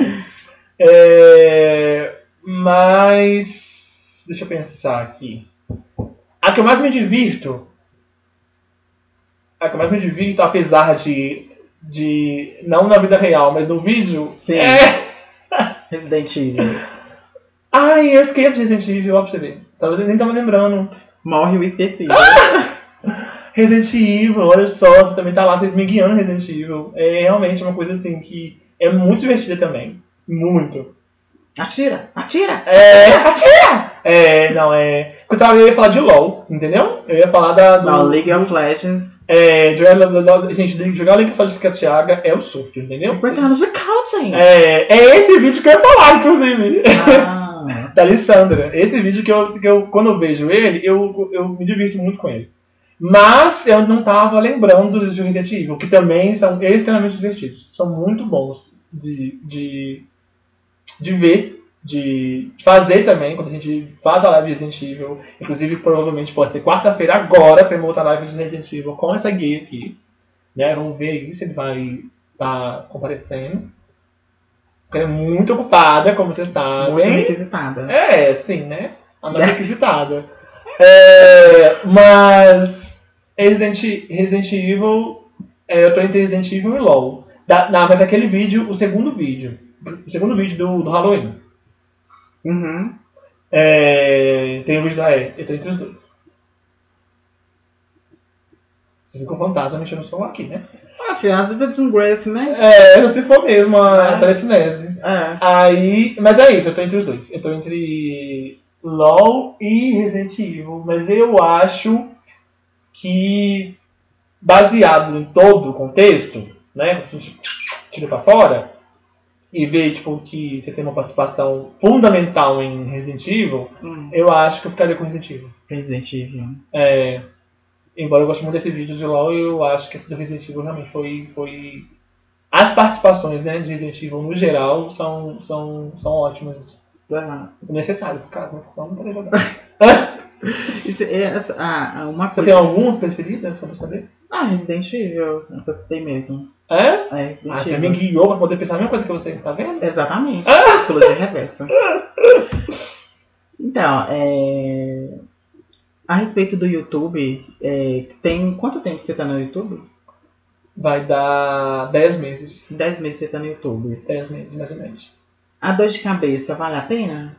[SPEAKER 2] É, mas. Deixa eu pensar aqui. A que eu mais me divirto. A que eu mais me divirto, apesar de. de não na vida real, mas no vídeo.
[SPEAKER 1] Sim. É. Resident Evil.
[SPEAKER 2] Ai, eu esqueço de Resident Evil, ó pra você ver. Nem tava lembrando.
[SPEAKER 1] Morre o esquecido.
[SPEAKER 2] Resident Evil, olha só, você também tá lá, vocês me guiando Resident Evil. É realmente uma coisa assim que é muito divertida também. Muito.
[SPEAKER 1] Atira! Atira!
[SPEAKER 2] É, atira! É, não, é. Eu, tava, eu ia falar de LOL, entendeu? Eu ia falar da.
[SPEAKER 1] Do, não, League of Legends.
[SPEAKER 2] É, jogar, gente, jogar League of Legends Catiaga é o surto, entendeu?
[SPEAKER 1] 50 anos de coaching!
[SPEAKER 2] É, é esse vídeo que eu ia falar, inclusive. Ah. da Alessandra. Esse vídeo que eu, que eu, quando eu vejo ele, eu, eu me divirto muito com ele. Mas eu não estava lembrando dos Resident Evil, que também são extremamente divertidos. São muito bons de, de, de ver. de fazer também, quando a gente faz a live de Resident Evil. Inclusive, provavelmente pode ser quarta-feira agora uma outra live de Resident Evil com essa guia aqui. Né? Vamos ver aí se ele vai estar tá comparecendo. Porque ela é muito ocupada, como você sabe.
[SPEAKER 1] Muito requisitada.
[SPEAKER 2] É, sim, né? A mais requisitada. É, mas Resident, Resident Evil, é, eu tô entre Resident Evil e LOL. Da, na, mas aquele vídeo, o segundo vídeo. O segundo vídeo do, do Halloween.
[SPEAKER 1] Uhum.
[SPEAKER 2] É, tem o vídeo da E, eu tô entre os dois. Você fica com fantasma mexendo no celular aqui, né?
[SPEAKER 1] Ah, fiada da Jim Grace, né?
[SPEAKER 2] É, se for mesmo a é. telecinese.
[SPEAKER 1] É.
[SPEAKER 2] Aí, mas é isso, eu tô entre os dois. Eu tô entre LOL e Resident Evil, mas eu acho que baseado em todo o contexto, né, a gente tira pra fora e vê tipo que você tem uma participação fundamental em Resident Evil, hum. eu acho que eu ficaria com Resident Evil.
[SPEAKER 1] Resident Evil.
[SPEAKER 2] É, embora eu goste muito desse vídeo de LoL, eu acho que esse do Resident Evil realmente foi foi as participações né, de Resident Evil no geral são são são ótimas
[SPEAKER 1] ah.
[SPEAKER 2] necessários, cara. Não poder jogar.
[SPEAKER 1] Isso é, essa, ah, uma
[SPEAKER 2] coisa... Você tem alguma preferida, só pra saber?
[SPEAKER 1] Ah, Resident Evil. Eu citei mesmo.
[SPEAKER 2] É?
[SPEAKER 1] É,
[SPEAKER 2] ah, você me guiou pra poder pensar a mesma coisa que você tá vendo?
[SPEAKER 1] Exatamente. Ah! Psicologia reversa. Então, é... A respeito do YouTube, é... tem quanto tempo você tá no YouTube?
[SPEAKER 2] Vai dar 10 meses.
[SPEAKER 1] 10 meses você tá no YouTube.
[SPEAKER 2] 10 meses, mais ou menos.
[SPEAKER 1] A dor de cabeça vale a pena?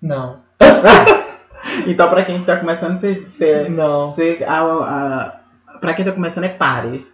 [SPEAKER 2] Não.
[SPEAKER 1] então, pra quem tá começando, você. você
[SPEAKER 2] não.
[SPEAKER 1] Você, a, a, pra quem tá começando, é pare.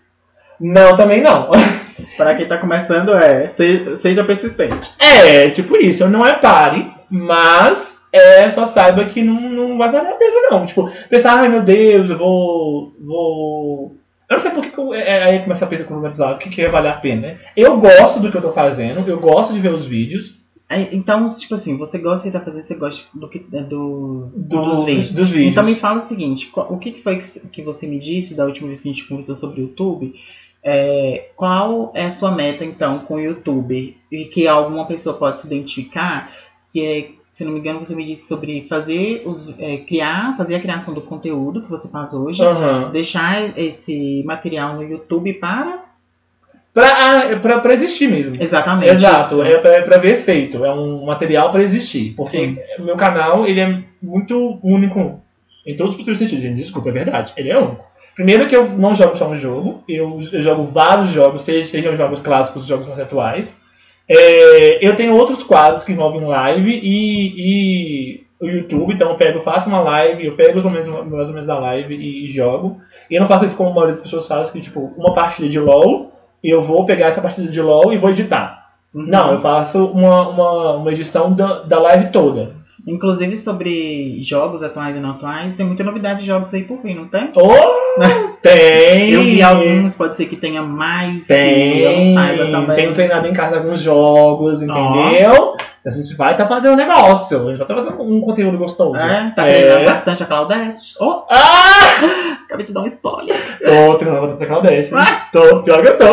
[SPEAKER 2] Não, também não.
[SPEAKER 1] pra quem tá começando, é. Seja persistente.
[SPEAKER 2] É, tipo isso. Não é pare, mas é, só saiba que não, não vai valer a pena, não. Tipo, pensar, ai meu Deus, eu vou. vou eu não sei por que é, é, aí começa a problematizar o que, que é valer a pena, né? Eu gosto do que eu tô fazendo, eu gosto de ver os vídeos.
[SPEAKER 1] É, então, tipo assim, você gosta de fazendo, você gosta do que, do, do,
[SPEAKER 2] dos, vídeos. dos, vídeos.
[SPEAKER 1] Então me fala o seguinte, o que, que foi que você me disse da última vez que a gente conversou sobre o YouTube? É, qual é a sua meta então com o YouTube? E que alguma pessoa pode se identificar, que é se não me engano, você me disse sobre fazer os. É, criar, fazer a criação do conteúdo que você faz hoje,
[SPEAKER 2] uhum.
[SPEAKER 1] deixar esse material no YouTube para.
[SPEAKER 2] Pra, ah, pra, pra existir mesmo.
[SPEAKER 1] Exatamente.
[SPEAKER 2] Exato, é pra, é pra ver feito. É um material para existir. Porque o meu canal ele é muito único em todos os possíveis sentidos. Gente, desculpa, é verdade. Ele é único. Primeiro que eu não jogo só um jogo, eu, eu jogo vários jogos, sejam jogos clássicos, jogos mais atuais. É, eu tenho outros quadros que envolvem live e, e, o YouTube, então eu pego, faço uma live, eu pego os momentos, mais ou menos da live e, e, jogo. E eu não faço isso como a maioria das pessoas faz, que tipo, uma partida de LOL, eu vou pegar essa partida de LOL e vou editar. Uhum. Não, eu faço uma, uma, uma edição da, da live toda.
[SPEAKER 1] Inclusive sobre jogos atuais e não atuais, tem muita novidade de jogos aí por vir, não tem?
[SPEAKER 2] Oh, tem!
[SPEAKER 1] Eu vi alguns, pode ser que tenha mais
[SPEAKER 2] tem,
[SPEAKER 1] que eu não saiba também.
[SPEAKER 2] Tem treinado em casa alguns jogos, entendeu? Oh. A gente vai estar tá fazendo um negócio, a gente vai estar tá fazendo um conteúdo gostoso.
[SPEAKER 1] É, tá é. treinando bastante a Claudete.
[SPEAKER 2] Oh. Ah!
[SPEAKER 1] Acabei de dar um spoiler.
[SPEAKER 2] Tô treinando bastante a Claudete. Ah. Tô, pior que eu tô.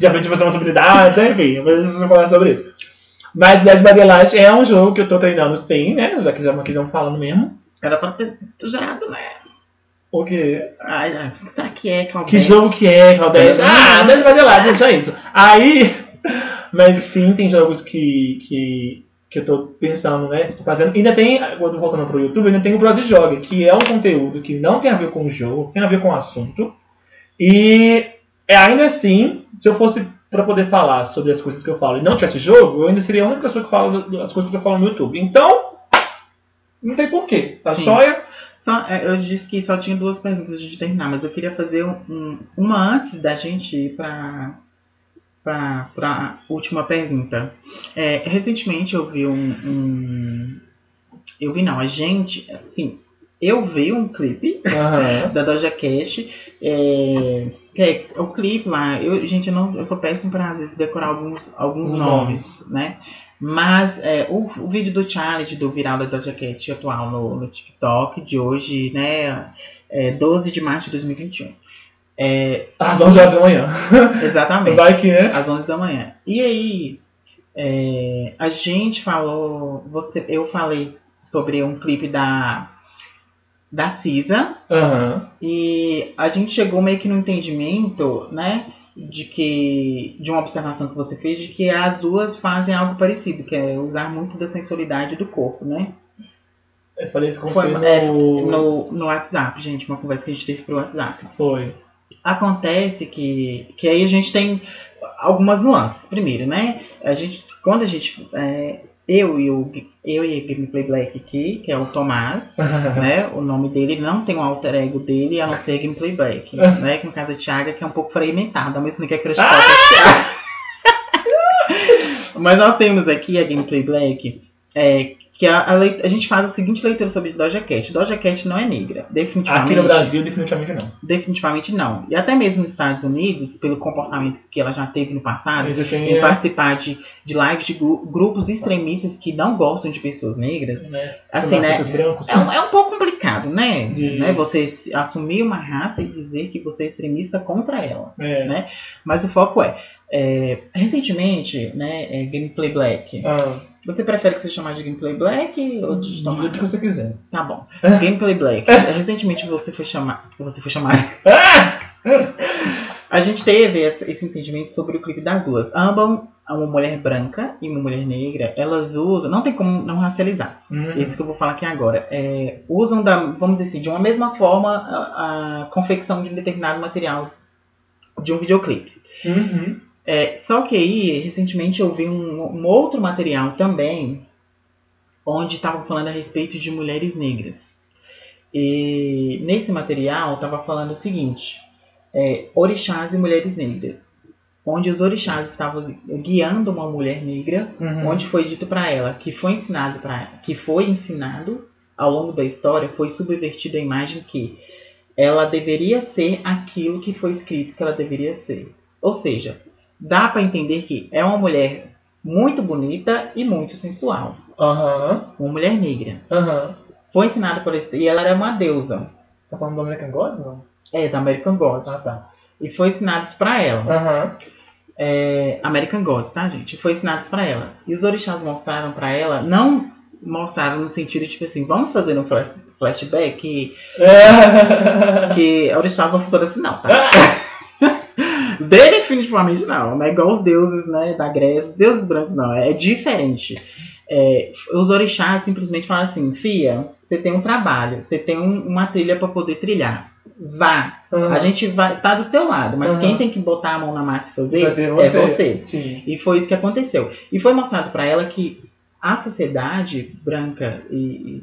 [SPEAKER 2] Já aprendi fazer umas habilidades, enfim, mas a gente não falar sobre isso. Mas Dead by Daylight é um jogo que eu tô treinando sim, né? Já que já estão falando mesmo.
[SPEAKER 1] Era pra ter gerado, né?
[SPEAKER 2] O quê?
[SPEAKER 1] Ai, ai, o que será que é, Claudete?
[SPEAKER 2] Que jogo que é, Claudete? Ah, Dead by Daylight, gente, é isso. Aí, mas sim, tem jogos que, que, que eu tô pensando, né? Tô fazendo. Ainda tem, quando voltando pro YouTube, ainda tem o Bros Joga, que é um conteúdo que não tem a ver com o jogo, tem a ver com o assunto. E é, ainda assim, se eu fosse para poder falar sobre as coisas que eu falo e não tivesse jogo, eu ainda seria a única pessoa que fala as coisas que eu falo no YouTube. Então, não tem porquê. Tá só eu.
[SPEAKER 1] É, eu disse que só tinha duas perguntas de terminar, mas eu queria fazer um, uma antes da gente ir para para a última pergunta. É, recentemente eu vi um, um, Eu vi não, a gente. Assim, eu vi um clipe
[SPEAKER 2] uhum.
[SPEAKER 1] da Doja Cat. É, é, o clipe lá, eu, gente, eu, não, eu sou péssimo para às vezes decorar alguns, alguns nomes, né? Mas é, o, o, vídeo do challenge do viral da Doja Cat atual no, no TikTok de hoje, né? É 12 de março de 2021. É,
[SPEAKER 2] Às 11 horas da manhã.
[SPEAKER 1] Exatamente.
[SPEAKER 2] Vai que, né?
[SPEAKER 1] Às 11 da manhã. E aí, É, a gente falou, você, eu falei sobre um clipe da da Cisa
[SPEAKER 2] Aham.
[SPEAKER 1] e a gente chegou meio que no entendimento, né, de que de uma observação que você fez de que as duas fazem algo parecido, que é usar muito da sensualidade do corpo, né?
[SPEAKER 2] Eu falei isso com
[SPEAKER 1] Foi,
[SPEAKER 2] você
[SPEAKER 1] é,
[SPEAKER 2] no...
[SPEAKER 1] no, no WhatsApp, gente, uma conversa que a gente teve pro WhatsApp.
[SPEAKER 2] Foi.
[SPEAKER 1] Acontece que, que aí a gente tem algumas nuances. Primeiro, né? A gente, quando a gente. é, eu e o eu e o Gameplay Black aqui, que é o Tomás, né? O nome dele não tem um alter ego dele, a não ser Gameplay Black, né? Que no caso é Thiago, que é um pouco fragmentado, ao mesmo tempo que é Crush Pop é. Mas nós temos aqui a Gameplay Black, é, que a, a, leit- a gente faz a seguinte leitura sobre Doja Cat. Doja Cat não é negra, definitivamente.
[SPEAKER 2] Aqui no Brasil, definitivamente não.
[SPEAKER 1] Definitivamente não. E até mesmo nos Estados Unidos, pelo comportamento que ela já teve no passado, em participar de, de lives de gru- grupos extremistas que não gostam de pessoas negras,
[SPEAKER 2] né?
[SPEAKER 1] assim, né?
[SPEAKER 2] Brancos,
[SPEAKER 1] É um, é um pouco complicado, né?
[SPEAKER 2] De-
[SPEAKER 1] né? Você assumir uma raça e dizer que você é extremista contra ela.
[SPEAKER 2] É.
[SPEAKER 1] né? Mas o foco é, é, recentemente, né, é Gameplay Black.
[SPEAKER 2] Ah,
[SPEAKER 1] Você prefere que seja chamado de Gameplay Black ou de
[SPEAKER 2] do jeito que você quiser.
[SPEAKER 1] Tá bom. Gameplay Black. Recentemente você foi chamar, você foi chamado
[SPEAKER 2] Ah!
[SPEAKER 1] A gente teve esse entendimento sobre o clipe das duas. Ambas, uma mulher branca e uma mulher negra, elas usam. Não tem como não racializar.
[SPEAKER 2] Hum.
[SPEAKER 1] Esse que eu vou falar aqui agora. É, usam, da, vamos dizer assim, de uma mesma forma a, a confecção de um determinado material de um videoclipe.
[SPEAKER 2] Uhum.
[SPEAKER 1] É, só que aí, recentemente, eu vi um, um outro material também, onde estavam falando a respeito de mulheres negras. E nesse material estava falando o seguinte: é, orixás e mulheres negras. Onde os orixás estavam guiando uma mulher negra,
[SPEAKER 2] Uhum.
[SPEAKER 1] onde foi dito para ela que foi ensinado para que foi ensinado ao longo da história, foi subvertida a imagem que ela deveria ser aquilo que foi escrito que ela deveria ser. Ou seja, dá para entender que é uma mulher muito bonita e muito sensual,
[SPEAKER 2] Aham.
[SPEAKER 1] uma mulher negra.
[SPEAKER 2] Aham.
[SPEAKER 1] Foi ensinada por esse e ela era uma deusa,
[SPEAKER 2] Tá falando do American God? Não.
[SPEAKER 1] é da American Gods.
[SPEAKER 2] Ah, tá.
[SPEAKER 1] E foi ensinado isso para ela.
[SPEAKER 2] Aham.
[SPEAKER 1] é, American Gods, tá, gente? Foi ensinado isso pra ela. E os orixás mostraram pra ela, não mostraram no sentido de, tipo assim, vamos fazer um flash- flashback que, que orixás não funcionam assim, não, tá? Definitivamente não, não é igual os deuses, né, da Grécia, deuses brancos não, é diferente. É, os orixás simplesmente falam assim, fia, você tem um trabalho, você tem um- uma trilha pra poder trilhar, vá.
[SPEAKER 2] Aham.
[SPEAKER 1] A gente vai tá do seu lado, mas
[SPEAKER 2] Uhum.
[SPEAKER 1] quem tem que botar a mão na massa e fazer é você. E foi isso que aconteceu. E foi mostrado pra ela que a sociedade branca e.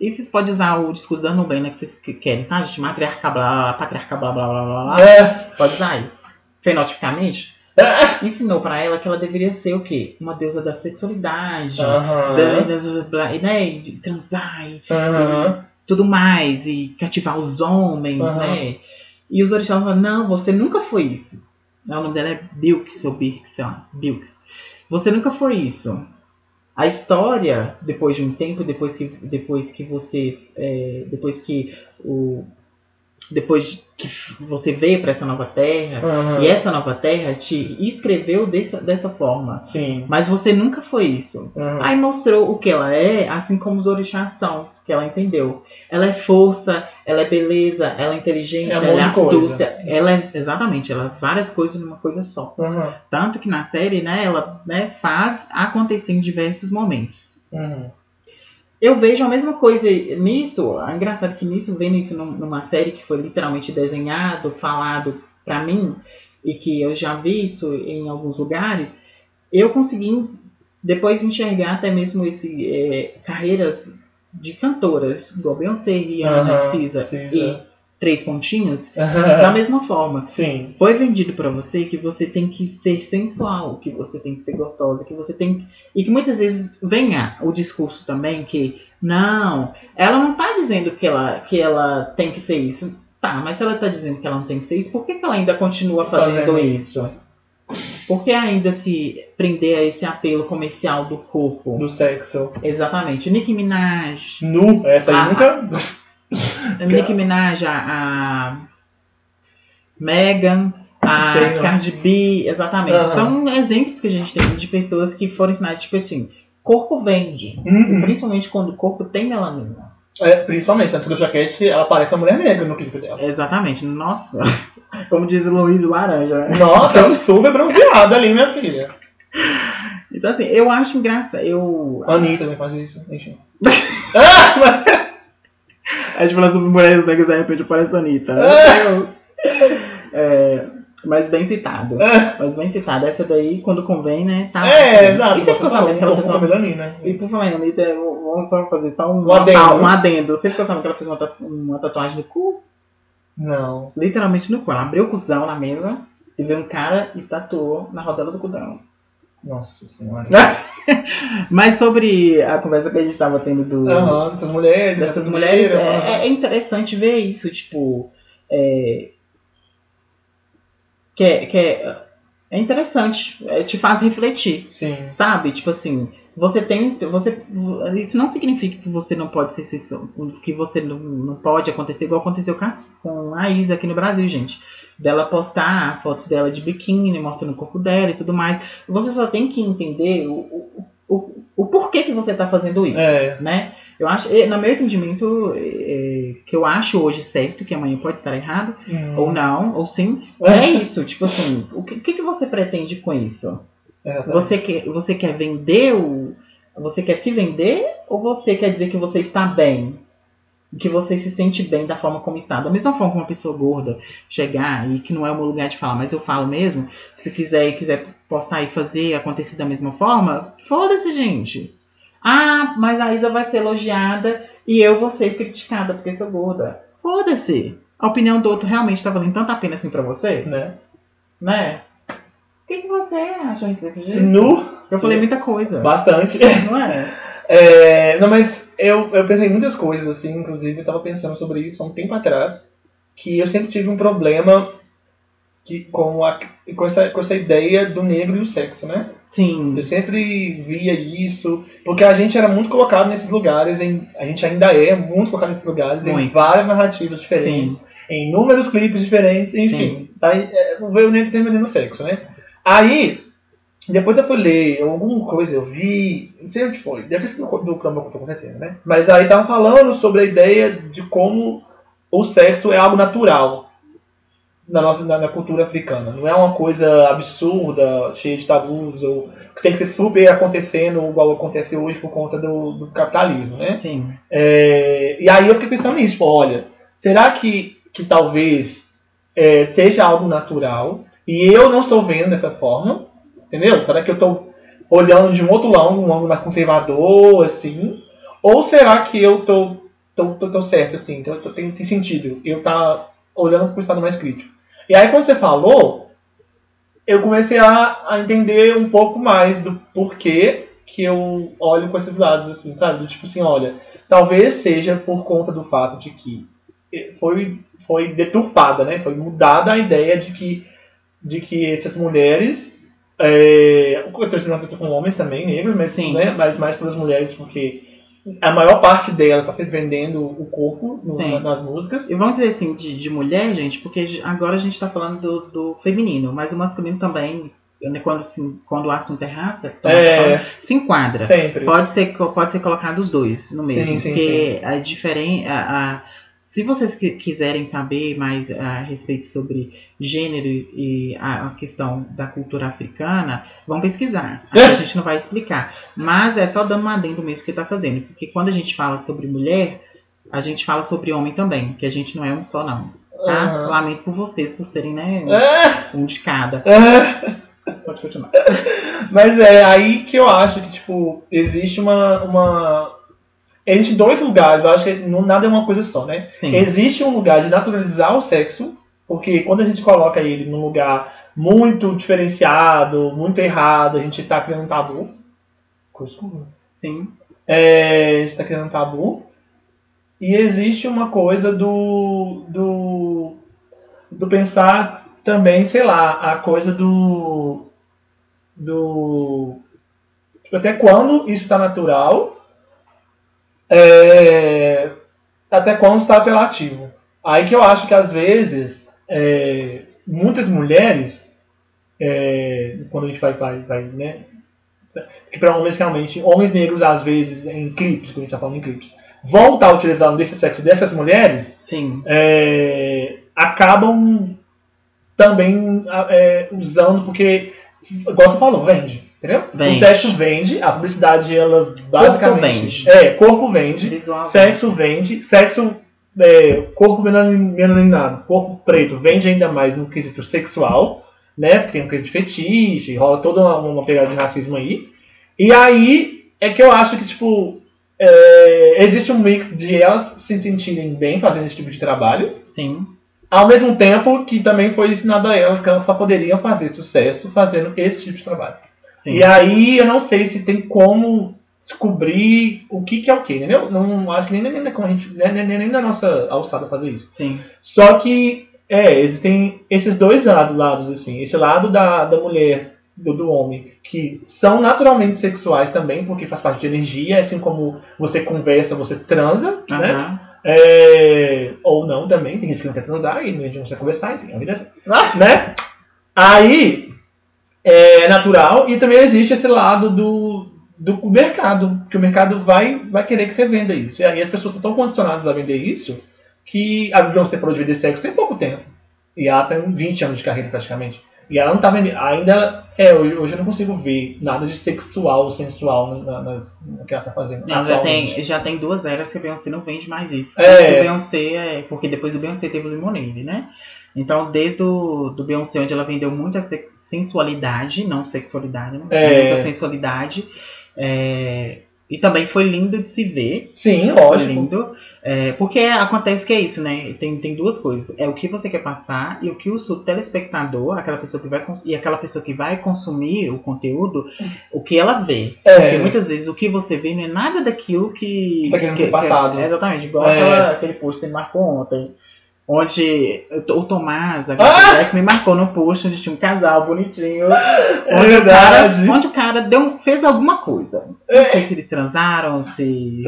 [SPEAKER 1] e vocês podem usar o discurso da Nublena que vocês que- querem, tá, gente? Matriarca blá, patriarca blá blá blá blá blá.
[SPEAKER 2] É.
[SPEAKER 1] Pode usar aí. Fenotipicamente,
[SPEAKER 2] É.
[SPEAKER 1] ensinou pra ela que ela deveria ser o quê? Uma deusa da sexualidade.
[SPEAKER 2] Aham.
[SPEAKER 1] Da, da, da, blá, e, né? De transar e
[SPEAKER 2] Aham.
[SPEAKER 1] tudo mais, e cativar os homens,
[SPEAKER 2] Aham.
[SPEAKER 1] né? E os orixás falam, não, você nunca foi isso. O nome dela é Bilks, ou Birks, sei lá, Bilks. Você nunca foi isso. A história, depois de um tempo, depois que, depois que você, é, depois que o, depois que você veio para essa nova terra,
[SPEAKER 2] Aham.
[SPEAKER 1] e essa nova terra te escreveu dessa, dessa forma.
[SPEAKER 2] Sim.
[SPEAKER 1] Mas você nunca foi isso.
[SPEAKER 2] Aham.
[SPEAKER 1] Aí mostrou o que ela é, assim como os orixás são, que ela entendeu. Ela é força, ela é beleza, ela é inteligência,
[SPEAKER 2] É
[SPEAKER 1] ela é astúcia. Ela é, exatamente, ela é várias coisas numa coisa só.
[SPEAKER 2] Aham.
[SPEAKER 1] Tanto que na série, né, ela né, faz acontecer em diversos momentos.
[SPEAKER 2] Aham.
[SPEAKER 1] Eu vejo a mesma coisa nisso. É engraçado que nisso, vendo isso num- numa série que foi literalmente desenhado, falado pra mim, e que eu já vi isso em alguns lugares, eu consegui depois enxergar até mesmo esse é, carreiras de cantoras, igual Beyoncé, Rihanna,
[SPEAKER 2] Aham,
[SPEAKER 1] Cisa
[SPEAKER 2] Cisa.
[SPEAKER 1] e Três Pontinhos, da mesma forma.
[SPEAKER 2] Sim.
[SPEAKER 1] Foi vendido pra você que você tem que ser sensual, que você tem que ser gostosa, que você tem e que muitas vezes venha o discurso também que não, ela não tá dizendo que ela que ela tem que ser isso. Tá, mas se ela tá dizendo que ela não tem que ser isso, por que, que ela ainda continua fazendo,
[SPEAKER 2] Fazendo
[SPEAKER 1] isso? Por que ainda se prender a esse apelo comercial do corpo?
[SPEAKER 2] Do sexo.
[SPEAKER 1] Exatamente. Nicki Minaj.
[SPEAKER 2] Nu. Essa aí
[SPEAKER 1] Ah.
[SPEAKER 2] nunca.
[SPEAKER 1] Nicki Minaj, a, a Megan. a Sei, Cardi B, exatamente. Uhum. São exemplos que a gente tem de pessoas que foram ensinadas, tipo assim, corpo vende. Uhum. Principalmente quando o corpo tem melanina.
[SPEAKER 2] É, principalmente, na True Jaquete, ela parece uma mulher negra no clipe dela.
[SPEAKER 1] Exatamente, nossa. Como diz Luiz Laranja, né?
[SPEAKER 2] Nossa, é super bronzeada ali, minha filha.
[SPEAKER 1] Então, assim, eu acho engraçado. Eu...
[SPEAKER 2] A Anitta também faz isso, enfim. ah,
[SPEAKER 1] mas... A gente fala sobre mulheres negras, de repente parece a Anitta. Ah. É, mas bem citado. É. Mas bem citado. Essa daí, quando convém, né?
[SPEAKER 2] Tá é, exato. E você ficou sabendo que ela fez uma. Melanina.
[SPEAKER 1] E por falar em Anitta, vamos só fazer só um, um adendo. Um adendo. Você ficou sabendo que ela fez uma, uma tatuagem no cu?
[SPEAKER 2] Não.
[SPEAKER 1] Literalmente no cu. Ela abriu o cuzão na mesa e veio um cara e tatuou na rodela do cuzão.
[SPEAKER 2] Nossa senhora.
[SPEAKER 1] Mas sobre a conversa que a gente estava tendo do,
[SPEAKER 2] uhum, dessas mulheres,
[SPEAKER 1] dessas mulheres, é, é, interessante ver isso, tipo, é, que é, que é, é interessante, é, te faz refletir,
[SPEAKER 2] Sim.
[SPEAKER 1] sabe? Tipo assim, você tem, você, isso não significa que você não pode ser, que você não, não pode acontecer igual aconteceu com a, com a Isa aqui no Brasil, gente dela postar as fotos dela de biquíni, mostrando o corpo dela e tudo mais. Você só tem que entender o, o, o, o porquê que você está fazendo isso, é. né? Eu acho, no meu entendimento, é, que eu acho hoje certo, que amanhã pode estar errado, hum. ou não, ou sim, é isso. Tipo assim, o que, que você pretende com isso? É, tá. Você, quer, você quer vender o. Você quer se vender ou você quer dizer que você está bem? Que você se sente bem da forma como está. Da mesma forma que uma pessoa gorda chegar e que não é o meu lugar de falar, mas eu falo mesmo, se quiser e quiser postar e fazer acontecer da mesma forma, foda-se, gente. Ah, mas a Isa vai ser elogiada e eu vou ser criticada porque sou gorda. Foda-se. A opinião do outro realmente tá valendo tanta pena assim pra você?
[SPEAKER 2] Né?
[SPEAKER 1] Né? O que, que você acha desse jeito?
[SPEAKER 2] No...
[SPEAKER 1] Eu falei muita coisa.
[SPEAKER 2] Bastante.
[SPEAKER 1] Não é?
[SPEAKER 2] é não, mas eu, eu pensei em muitas coisas, assim, inclusive eu tava pensando sobre isso há um tempo atrás, que eu sempre tive um problema que, com, a, com, essa, com essa ideia do negro e o sexo, né?
[SPEAKER 1] Sim.
[SPEAKER 2] Eu sempre via isso, porque a gente era muito colocado nesses lugares, em, a gente ainda é muito colocado nesses lugares, muito. em várias narrativas diferentes, Sim. em inúmeros clipes diferentes, enfim. Tá, é, veio nem terminando sexo, né? Aí, depois eu fui ler alguma coisa, eu vi, não sei onde foi, deve ter sido do Cromwell com certeza, né? Mas aí tava falando sobre a ideia de como o sexo é algo natural na nossa na, na, cultura africana. Não é uma coisa absurda, cheia de tabus, ou que tem que ser super acontecendo igual acontece hoje por conta do, do capitalismo, né?
[SPEAKER 1] Sim.
[SPEAKER 2] É, e aí eu fiquei pensando nisso, pô, olha, será que, que talvez é, seja algo natural e eu não estou vendo dessa forma, entendeu? Será que eu estou olhando de um outro lado, um ângulo mais conservador, assim? Ou será que eu estou tô, tô, tô, certo, assim, então, tô, tem, tem sentido eu tá olhando para o estado mais crítico? E aí quando você falou, eu comecei a, a entender um pouco mais do porquê que eu olho com esses lados, assim, sabe? Tipo assim, olha, talvez seja por conta do fato de que foi, foi deturpada, né? Foi mudada a ideia de que, de que essas mulheres. É, eu estou com homens também, negros, mas, Sim. Né, mas mais pelas mulheres, porque a maior parte dela está se vendendo o corpo no, nas músicas.
[SPEAKER 1] E vamos dizer assim, de, de mulher, gente, porque agora a gente está falando do, do, feminino, mas o masculino também, quando, assim, quando o assunto é raça, é, falando, se enquadra.
[SPEAKER 2] Sempre.
[SPEAKER 1] Pode ser, pode ser colocado os dois no mesmo, sim, sim, porque sim. a diferença. A, se vocês quiserem saber mais a respeito sobre gênero e a questão da cultura africana, vão pesquisar. A gente não vai explicar. Mas é só dando um adendo mesmo que está fazendo. Porque quando a gente fala sobre mulher, a gente fala sobre homem também. Que a gente não é um só, não. Tá? Uhum. Lamento por vocês, por serem né, um, um de cada.
[SPEAKER 2] Pode continuar. Mas é aí que eu acho que, tipo, existe uma, uma Existem dois lugares, eu acho que não, nada é uma coisa só, né? Sim. Existe um lugar de naturalizar o sexo, porque quando a gente coloca ele num lugar muito diferenciado, muito errado, a gente está criando um tabu. Coisa comum.
[SPEAKER 1] Sim.
[SPEAKER 2] É, a gente está criando um tabu. E existe uma coisa do, do, do pensar também, sei lá, a coisa do. do. Tipo, até quando isso está natural é, até quando está apelativo. Aí que eu acho que às vezes é, muitas mulheres, é, quando a gente vai, vai, vai né? Que para homens realmente, homens negros às vezes em clipes, quando a gente está falando em clipes, vão estar tá utilizando desse sexo dessas mulheres,
[SPEAKER 1] Sim.
[SPEAKER 2] É, acabam também é, usando, porque, igual você falou, vende. Entendeu?
[SPEAKER 1] Vende.
[SPEAKER 2] O sexo vende, a publicidade, ela basicamente.
[SPEAKER 1] Corpo vende.
[SPEAKER 2] É, corpo vende,
[SPEAKER 1] Visual
[SPEAKER 2] sexo vende, sexo. É, corpo melaninado, corpo preto vende ainda mais no quesito sexual, né? Porque tem um quesito de fetiche, rola toda uma, uma pegada de racismo aí. E aí é que eu acho que, tipo, é, existe um mix de elas se sentirem bem fazendo esse tipo de trabalho.
[SPEAKER 1] Sim.
[SPEAKER 2] Ao mesmo tempo que também foi ensinado a elas que elas só poderiam fazer sucesso fazendo esse tipo de trabalho.
[SPEAKER 1] Sim.
[SPEAKER 2] E aí eu não sei se tem como descobrir o que, que é o que, entendeu? Não acho que nem, nem, nem, nem, nem, nem na nossa alçada fazer isso.
[SPEAKER 1] Sim.
[SPEAKER 2] Só que, é, existem esses dois lados, lados assim. Esse lado da, da mulher, do, do homem, que são naturalmente sexuais também, porque faz parte de energia, assim como você conversa, você transa, né?
[SPEAKER 1] Aham.
[SPEAKER 2] É, ou não também, tem gente que não quer transar e a gente não quer conversar, enfim, a vida é assim.
[SPEAKER 1] Ah!
[SPEAKER 2] Né? Aí é natural e também existe esse lado do, do mercado, que o mercado vai, vai querer que você venda isso. E aí as pessoas estão tão condicionadas a vender isso que a Beyoncé parou de vender sexo tem pouco tempo. E ela tem 20 anos de carreira praticamente. E ela não tá vendendo. Ainda. É, hoje, hoje eu não consigo ver nada de sexual, sensual na, na, no que ela tá fazendo.
[SPEAKER 1] Não, já, tem, já tem duas eras que a Beyoncé não vende mais isso.
[SPEAKER 2] É.
[SPEAKER 1] Beyoncé é, porque depois do Beyoncé teve o Lemonade, né? Então, desde o do Beyoncé, onde ela vendeu muita sensualidade, não sexualidade, né?
[SPEAKER 2] É.
[SPEAKER 1] Muita sensualidade. é, e também foi lindo de se ver.
[SPEAKER 2] Sim,
[SPEAKER 1] Foi
[SPEAKER 2] lógico.
[SPEAKER 1] lindo. é, porque acontece que é isso, né? Tem, tem duas coisas. É o que você quer passar e o que o seu telespectador, aquela pessoa que vai e aquela pessoa que vai consumir o conteúdo, o que ela vê.
[SPEAKER 2] É.
[SPEAKER 1] Porque muitas vezes o que você vê não é nada daquilo que.
[SPEAKER 2] Tá querendo
[SPEAKER 1] que,
[SPEAKER 2] ser passado.
[SPEAKER 1] que- é exatamente, igual
[SPEAKER 2] É.
[SPEAKER 1] aquela- aquele post que ele marcou ontem. Onde o Tomás, a
[SPEAKER 2] Ah!
[SPEAKER 1] Jack, me marcou no post onde tinha um casal bonitinho.
[SPEAKER 2] É
[SPEAKER 1] Onde, o cara, onde o cara deu, fez alguma coisa.
[SPEAKER 2] É.
[SPEAKER 1] Não sei se eles transaram, se,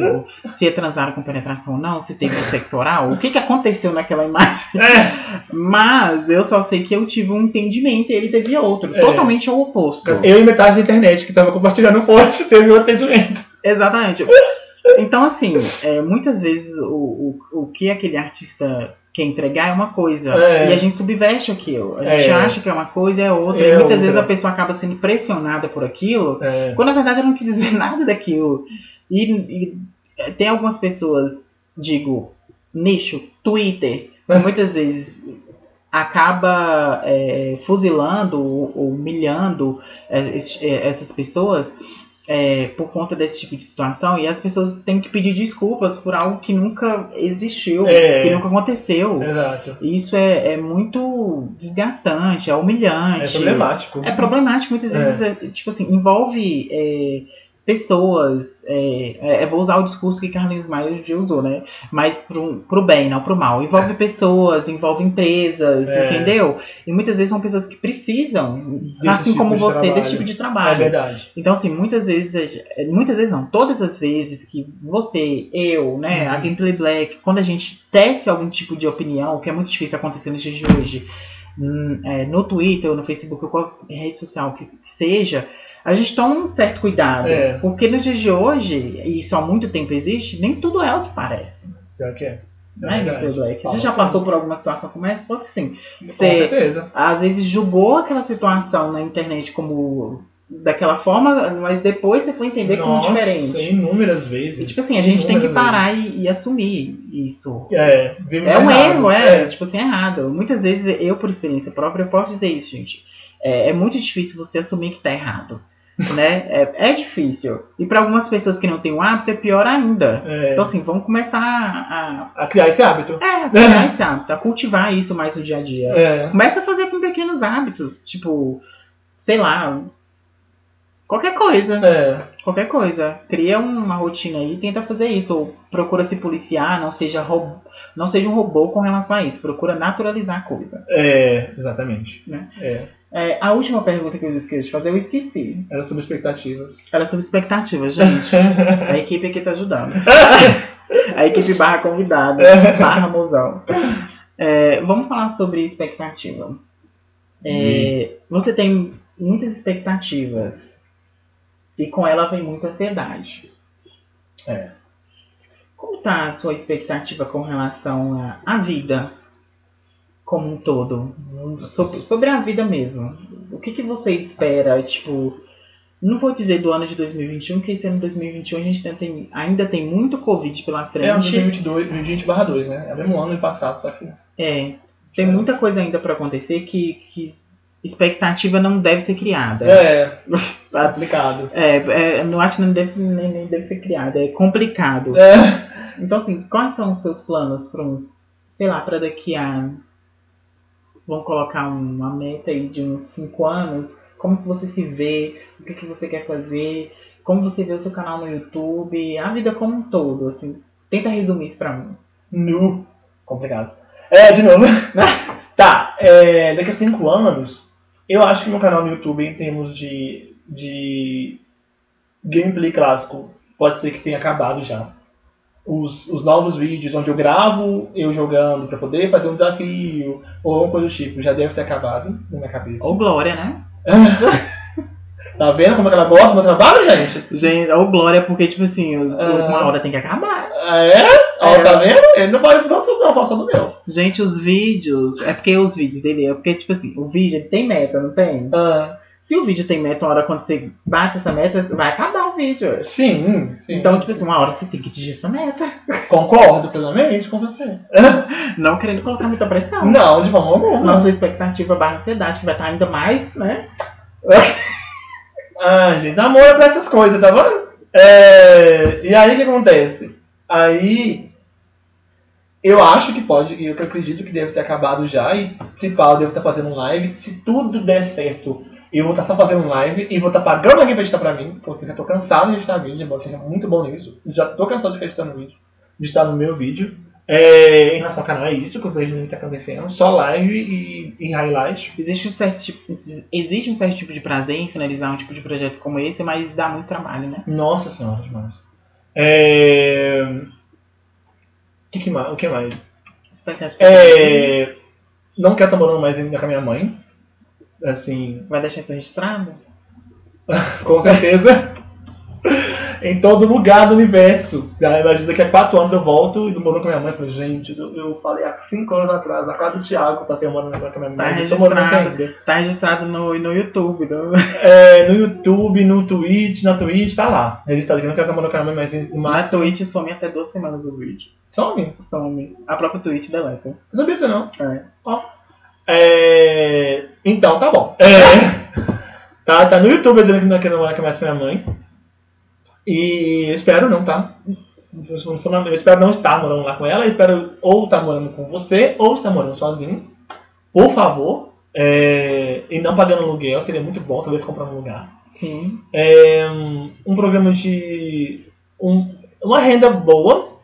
[SPEAKER 1] se transaram com penetração ou não, se teve sexo oral, o que, que aconteceu naquela imagem.
[SPEAKER 2] É.
[SPEAKER 1] Mas eu só sei que eu tive um entendimento e ele teve outro.
[SPEAKER 2] É.
[SPEAKER 1] totalmente ao oposto.
[SPEAKER 2] Eu e metade da internet que tava compartilhando o post teve um atendimento.
[SPEAKER 1] Exatamente. Então, assim, é, muitas vezes o, o, o que aquele artista quer entregar é uma coisa.
[SPEAKER 2] É.
[SPEAKER 1] E a gente subverte aquilo. A gente
[SPEAKER 2] É.
[SPEAKER 1] acha que é uma coisa e é outra.
[SPEAKER 2] É
[SPEAKER 1] e muitas
[SPEAKER 2] outra.
[SPEAKER 1] vezes a pessoa acaba sendo pressionada por aquilo,
[SPEAKER 2] É.
[SPEAKER 1] quando na verdade ela não quis dizer nada daquilo. E, e, é, tem algumas pessoas, digo, nicho, Twitter, que muitas vezes acaba é, fuzilando ou ou humilhando essas pessoas é, por conta desse tipo de situação e as pessoas têm que pedir desculpas por algo que nunca existiu,
[SPEAKER 2] É.
[SPEAKER 1] que nunca aconteceu.
[SPEAKER 2] Exato.
[SPEAKER 1] E Isso é, é muito desgastante, é humilhante.
[SPEAKER 2] É problemático.
[SPEAKER 1] É problemático, muitas
[SPEAKER 2] É.
[SPEAKER 1] vezes, é, tipo assim, envolve é, pessoas. É, é, eu vou usar o discurso que Carlinhos Maia já usou, né? Mas pro, pro bem, não pro mal. Envolve pessoas, envolve empresas,
[SPEAKER 2] É.
[SPEAKER 1] entendeu? E muitas vezes são pessoas que precisam,
[SPEAKER 2] Desse
[SPEAKER 1] assim
[SPEAKER 2] tipo
[SPEAKER 1] como você,
[SPEAKER 2] trabalho.
[SPEAKER 1] desse tipo de
[SPEAKER 2] É
[SPEAKER 1] trabalho.
[SPEAKER 2] verdade.
[SPEAKER 1] Então, assim, muitas vezes, é, muitas vezes não, todas as vezes que você, eu, né,
[SPEAKER 2] Uhum.
[SPEAKER 1] a Gameplay Black, quando a gente tece algum tipo de opinião, que é muito difícil acontecer nos dias de hoje, hum, é, no Twitter ou no Facebook ou qualquer rede social que seja, a gente toma um certo cuidado.
[SPEAKER 2] É.
[SPEAKER 1] Porque nos dias de hoje, e isso há muito tempo existe, nem tudo é o que parece.
[SPEAKER 2] Pior que é.
[SPEAKER 1] Né,
[SPEAKER 2] verdade.
[SPEAKER 1] Gameplay Black? Você
[SPEAKER 2] Fala
[SPEAKER 1] já passou por alguma situação como essa? Posso que sim.
[SPEAKER 2] Com
[SPEAKER 1] Você-
[SPEAKER 2] certeza.
[SPEAKER 1] Às vezes julgou aquela situação na internet como daquela forma, mas depois você foi entender como
[SPEAKER 2] Nossa,
[SPEAKER 1] diferente.
[SPEAKER 2] inúmeras vezes.
[SPEAKER 1] Tipo assim, a gente tem que parar e, e assumir isso.
[SPEAKER 2] É,
[SPEAKER 1] É um
[SPEAKER 2] errado.
[SPEAKER 1] erro, é, tipo assim, é errado. Muitas vezes, eu, por experiência própria, eu posso dizer isso, gente. É, é muito difícil você assumir que tá errado. Né? É, é difícil. E para algumas pessoas que não têm o hábito, é pior ainda.
[SPEAKER 2] É,
[SPEAKER 1] Então, assim, vamos começar a,
[SPEAKER 2] a criar esse hábito.
[SPEAKER 1] a, é, a criar esse hábito, a cultivar isso mais no dia a dia.
[SPEAKER 2] É.
[SPEAKER 1] Começa a fazer com pequenos hábitos, tipo, sei lá, qualquer coisa.
[SPEAKER 2] É.
[SPEAKER 1] Qualquer coisa. Cria uma rotina aí e tenta fazer isso. Ou procura se policiar, não seja, não seja um robô com relação a isso. Procura naturalizar a coisa.
[SPEAKER 2] É, exatamente.
[SPEAKER 1] Né?
[SPEAKER 2] É.
[SPEAKER 1] É, a última pergunta que eu esqueci de fazer, eu esqueci.
[SPEAKER 2] Era sobre expectativas.
[SPEAKER 1] Era sobre expectativas, gente. A equipe aqui tá ajudando. A equipe barra convidada, barra mozão. É, vamos falar sobre expectativa. É, você tem muitas expectativas e com ela vem muita ansiedade.
[SPEAKER 2] É.
[SPEAKER 1] Como está a sua expectativa com relação à vida como um todo? Sobre, sobre a vida mesmo. O que, que você espera, tipo, não vou dizer do ano de 2021, porque esse ano de 2021 a gente tem, ainda tem muito Covid pela frente.
[SPEAKER 2] É, 2022, 2020 barra 2, né? É o mesmo ano passado, só que...
[SPEAKER 1] É, tem muita coisa ainda para acontecer que, que expectativa não deve ser criada.
[SPEAKER 2] É, aplicado.
[SPEAKER 1] É, é, não acho que não deve nem, nem deve ser criada, é complicado. É. Então, assim, quais são os seus planos para um, sei lá, para daqui a. Vamos colocar uma meta aí de uns 5 anos. Como que você se vê? O que, que você quer fazer? Como você vê o seu canal no YouTube? A vida como um todo, assim. Tenta resumir isso pra mim.
[SPEAKER 2] Nu. Complicado. É, de novo. tá, é, daqui a 5 anos, eu acho que meu canal no YouTube, em termos de, de gameplay clássico, pode ser que tenha acabado já. Os, os novos vídeos onde eu gravo eu jogando para poder fazer um desafio ou alguma coisa do tipo, já deve ter acabado na minha cabeça.
[SPEAKER 1] Ou Glória, né?
[SPEAKER 2] Tá vendo como é ela gosta do meu trabalho, gente?
[SPEAKER 1] Gente, ou Glória, porque, tipo assim, os, ah. uma hora tem que acabar.
[SPEAKER 2] Ah, é? Ó, é. tá vendo? Ele não pode não, só do meu.
[SPEAKER 1] Gente, os vídeos. É porque os vídeos dele. É porque, tipo assim, o vídeo tem meta, não tem?
[SPEAKER 2] Ah.
[SPEAKER 1] Se o vídeo tem meta, uma hora quando você bate essa meta, vai acabar o vídeo.
[SPEAKER 2] Sim.
[SPEAKER 1] sim. Então, tipo assim, uma hora você tem que atingir essa meta.
[SPEAKER 2] Concordo plenamente com você.
[SPEAKER 1] Não querendo colocar muita pressão.
[SPEAKER 2] Não, de forma alguma.
[SPEAKER 1] Não, sua expectativa barra ansiedade, que vai estar ainda mais, né?
[SPEAKER 2] Ah, gente, amor é pra essas coisas, tá bom? É, e aí o que acontece? Aí eu acho que pode, eu acredito que deve ter acabado já, e se pá, eu devo estar fazendo live. Se tudo der certo, eu vou estar só fazendo um live e vou estar pagando alguém pra editar pra mim, porque já tô cansado de editar vídeo, embora seja muito bom nisso. Já tô cansado de ficar editando vídeo, de estar no meu vídeo. É, em relação ao canal, é isso que eu vejo muito acontecendo. Só live e, e highlight.
[SPEAKER 1] Existe um, certo tipo, existe um certo tipo de prazer em finalizar um tipo de projeto como esse, mas dá muito trabalho, né?
[SPEAKER 2] Nossa senhora, demais. É... O que, que mais? O que mais? É... Não quero estar morando mais ainda com a minha mãe. Assim.
[SPEAKER 1] Vai deixar isso registrado?
[SPEAKER 2] com certeza em todo lugar do universo. Imagina daqui a quatro anos eu volto e morando com minha mãe. Falei, gente, eu falei há cinco anos atrás, a casa do Thiago tá ter morando com a minha mãe.
[SPEAKER 1] Tá registrado, tá registrado no, no YouTube. No...
[SPEAKER 2] É, no YouTube, no Twitch, na Twitch, tá lá. Registrado que não quero morando com a minha mãe, mas
[SPEAKER 1] Na Twitch some até duas semanas o vídeo.
[SPEAKER 2] Some?
[SPEAKER 1] Some. A própria Twitch deleta.
[SPEAKER 2] Não sabia isso não.
[SPEAKER 1] É.
[SPEAKER 2] Ó. É... Então, tá bom. É... tá, tá no YouTube dizendo que não quer namorar com a minha mãe. E espero não, tá? Eu espero não estar morando lá com ela. Eu espero ou estar morando com você ou estar morando sozinho. Por favor. É, e não pagando aluguel. Seria muito bom, talvez comprar um lugar.
[SPEAKER 1] Sim.
[SPEAKER 2] É, um programa de. Um, uma renda boa.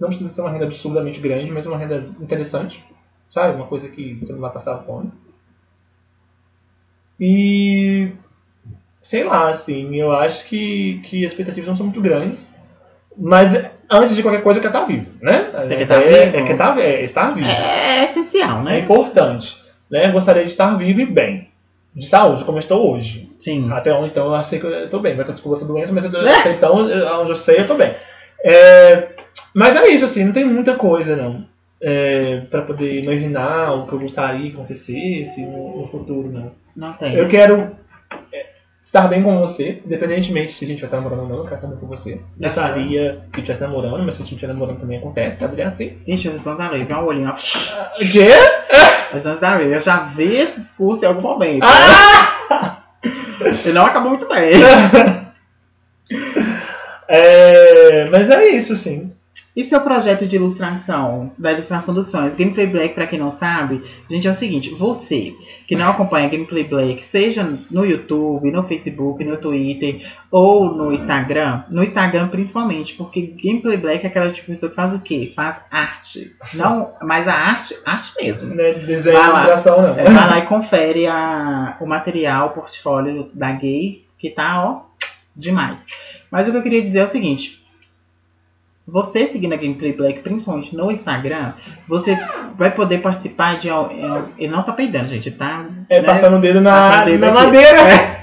[SPEAKER 2] Não precisa ser uma renda absurdamente grande, mas uma renda interessante. Sabe? Uma coisa que você não vai passar fome. E sei lá, assim, eu acho que, que as expectativas não são muito grandes. Mas antes de qualquer coisa, eu quero estar vivo, né?
[SPEAKER 1] Você quer estar é, vivo?
[SPEAKER 2] É, estar, é, estar vivo.
[SPEAKER 1] É, é, essencial, né?
[SPEAKER 2] É importante. Né? Eu gostaria de estar vivo e bem. De saúde, como eu estou hoje.
[SPEAKER 1] Sim.
[SPEAKER 2] Até onde então eu sei que eu estou bem. Vai descubro outra doença, mas eu, é. então, onde eu sei, eu estou bem. É, mas é isso, assim, não tem muita coisa, não. É, para poder imaginar o que eu gostaria que acontecesse no, no futuro, não.
[SPEAKER 1] Não tem.
[SPEAKER 2] Eu quero estar bem com você, independentemente se a gente vai estar namorando ou não, eu quero estar bem com você. Gostaria que estivesse namorando, mas se a gente estiver namorando também acontece, sabe? É assim.
[SPEAKER 1] Ixi, os anos da Ray, um olhinho, ó.
[SPEAKER 2] O quê?
[SPEAKER 1] Os anos da eu já vi esse curso em algum momento.
[SPEAKER 2] Ah!
[SPEAKER 1] Ele não acabou muito bem.
[SPEAKER 2] é, mas é isso, sim.
[SPEAKER 1] E seu projeto de ilustração, da ilustração dos sonhos? Gameplay Black, para quem não sabe, gente, é o seguinte: você que não acompanha Gameplay Black, seja no YouTube, no Facebook, no Twitter ou no Instagram, no Instagram principalmente, porque Gameplay Black é aquela tipo de pessoa que faz o quê? Faz arte. Não, mas a arte, arte mesmo.
[SPEAKER 2] Não é desenho, ilustração, não.
[SPEAKER 1] É, vai lá e confere a, o material, o portfólio da Gay, que tá, ó, demais. Mas o que eu queria dizer é o seguinte você seguindo a Gameplay Black, principalmente no Instagram, você vai poder participar de. É, ele não tá peidando, gente, tá?
[SPEAKER 2] É, né? passando o dedo na, dedo na madeira. É.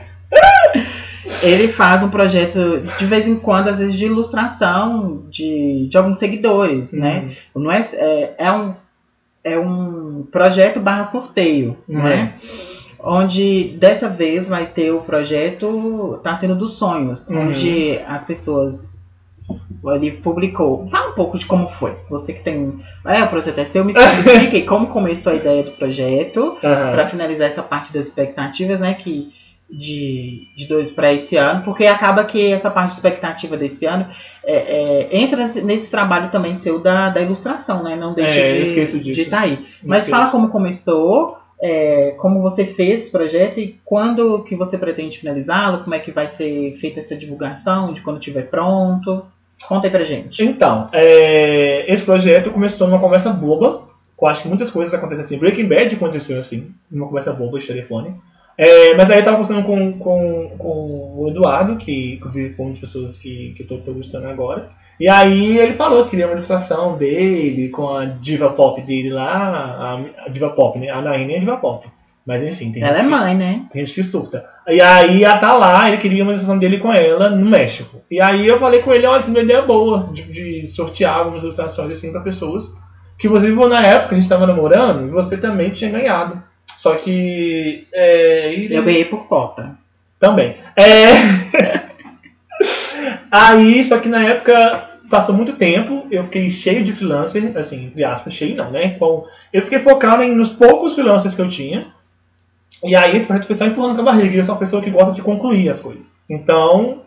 [SPEAKER 1] ele faz um projeto de vez em quando, às vezes, de ilustração de, de alguns seguidores, né? uhum. né? Não é, é, é, um, é um projeto barra sorteio, uhum. né? Onde dessa vez vai ter o projeto Tá Sendo dos Sonhos, uhum. onde as pessoas ele publicou. Fala um pouco de como foi. Você que tem. É, o projeto é seu, me explique como começou a ideia do projeto, uhum. para finalizar essa parte das expectativas, né? Que de, de dois para esse ano, porque acaba que essa parte de expectativa desse ano é, é, entra nesse trabalho também seu da, da ilustração, né? Não deixa é, de estar tá aí. Mas fala como começou, é, como você fez esse projeto e quando que você pretende finalizá-lo, como é que vai ser feita essa divulgação, de quando estiver pronto. Conta aí pra gente.
[SPEAKER 2] Então, é, esse projeto começou numa conversa boba, eu acho que muitas coisas acontecem assim. Breaking Bad aconteceu assim, numa conversa boba de telefone. É, mas aí eu tava conversando com, com, com o Eduardo, que inclusive foi uma pessoas que, que eu tô, gostando agora. E aí ele falou que queria uma ilustração dele com a diva pop dele lá, a, a diva pop, né? A Naine é a diva pop. Mas enfim,
[SPEAKER 1] tem Ela é mãe, né?
[SPEAKER 2] Tem gente que surta. E aí ela tá lá, ele queria uma ilustração dele com ela no México. E aí eu falei com ele, olha, é uma ideia boa de, de sortear algumas ilustrações assim pra pessoas que você viu na época, a gente tava namorando, e você também tinha ganhado. Só que. É,
[SPEAKER 1] Eu ganhei por cota.
[SPEAKER 2] Também. É. Aí, só que na época passou muito tempo, eu fiquei cheio de freelancers, assim, entre aspas, cheio não, né? Eu fiquei focado em, nos poucos freelancers que eu tinha. E aí esse projeto foi só empurrando com a barriga, eu sou uma pessoa que gosta de concluir as coisas. Então,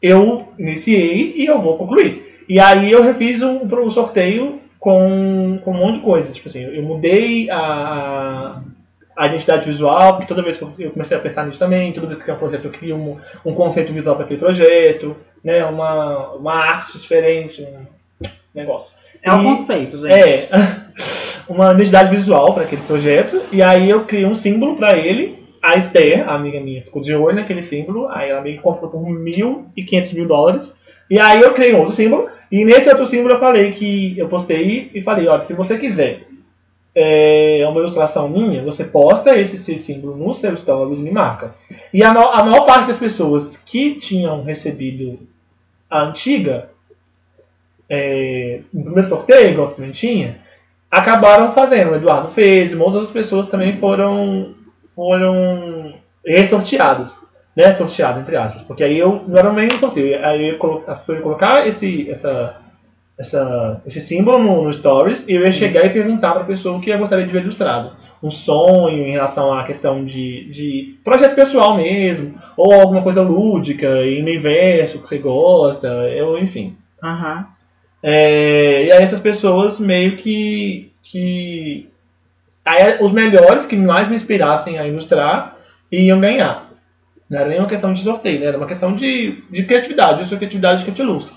[SPEAKER 2] eu iniciei e eu vou concluir. E aí eu refiz um, um sorteio com, com um monte de coisa. Tipo assim, eu mudei a, a identidade visual, porque toda vez que eu comecei a pensar nisso também, toda vez que é um projeto eu crio um, um conceito visual para aquele projeto, né, uma, uma arte diferente, um negócio.
[SPEAKER 1] É um conceito, gente.
[SPEAKER 2] É, uma identidade visual para aquele projeto, e aí eu criei um símbolo para ele, a Esther, a amiga minha, ficou de olho naquele símbolo, aí ela me comprou por mil e quinhentos mil dólares, e aí eu criei um outro símbolo, e nesse outro símbolo eu falei que eu postei e falei, olha, se você quiser é uma ilustração minha, você posta esse, esse símbolo no seu stories e me marca. E a, no, a maior parte das pessoas que tinham recebido a antiga, é, no primeiro sorteio, igual que tinha, acabaram fazendo. O Eduardo fez, e muitas outras pessoas também foram, foram ressorteadas. Né, sorteadas, entre aspas. Porque aí eu não era nem um sorteio. Aí eu ia colocar esse, essa essa, esse símbolo no, no Stories e eu ia chegar e perguntar para a pessoa o que eu gostaria de ver ilustrado. Um sonho em relação à questão de, de projeto pessoal mesmo, ou alguma coisa lúdica, em universo que você gosta, eu, enfim.
[SPEAKER 1] Uhum.
[SPEAKER 2] É, e aí essas pessoas meio que. que aí os melhores que mais me inspirassem a ilustrar iam ganhar. Não era nem uma questão de sorteio, né? era uma questão de, de criatividade. Eu sou criatividade que eu te ilustro.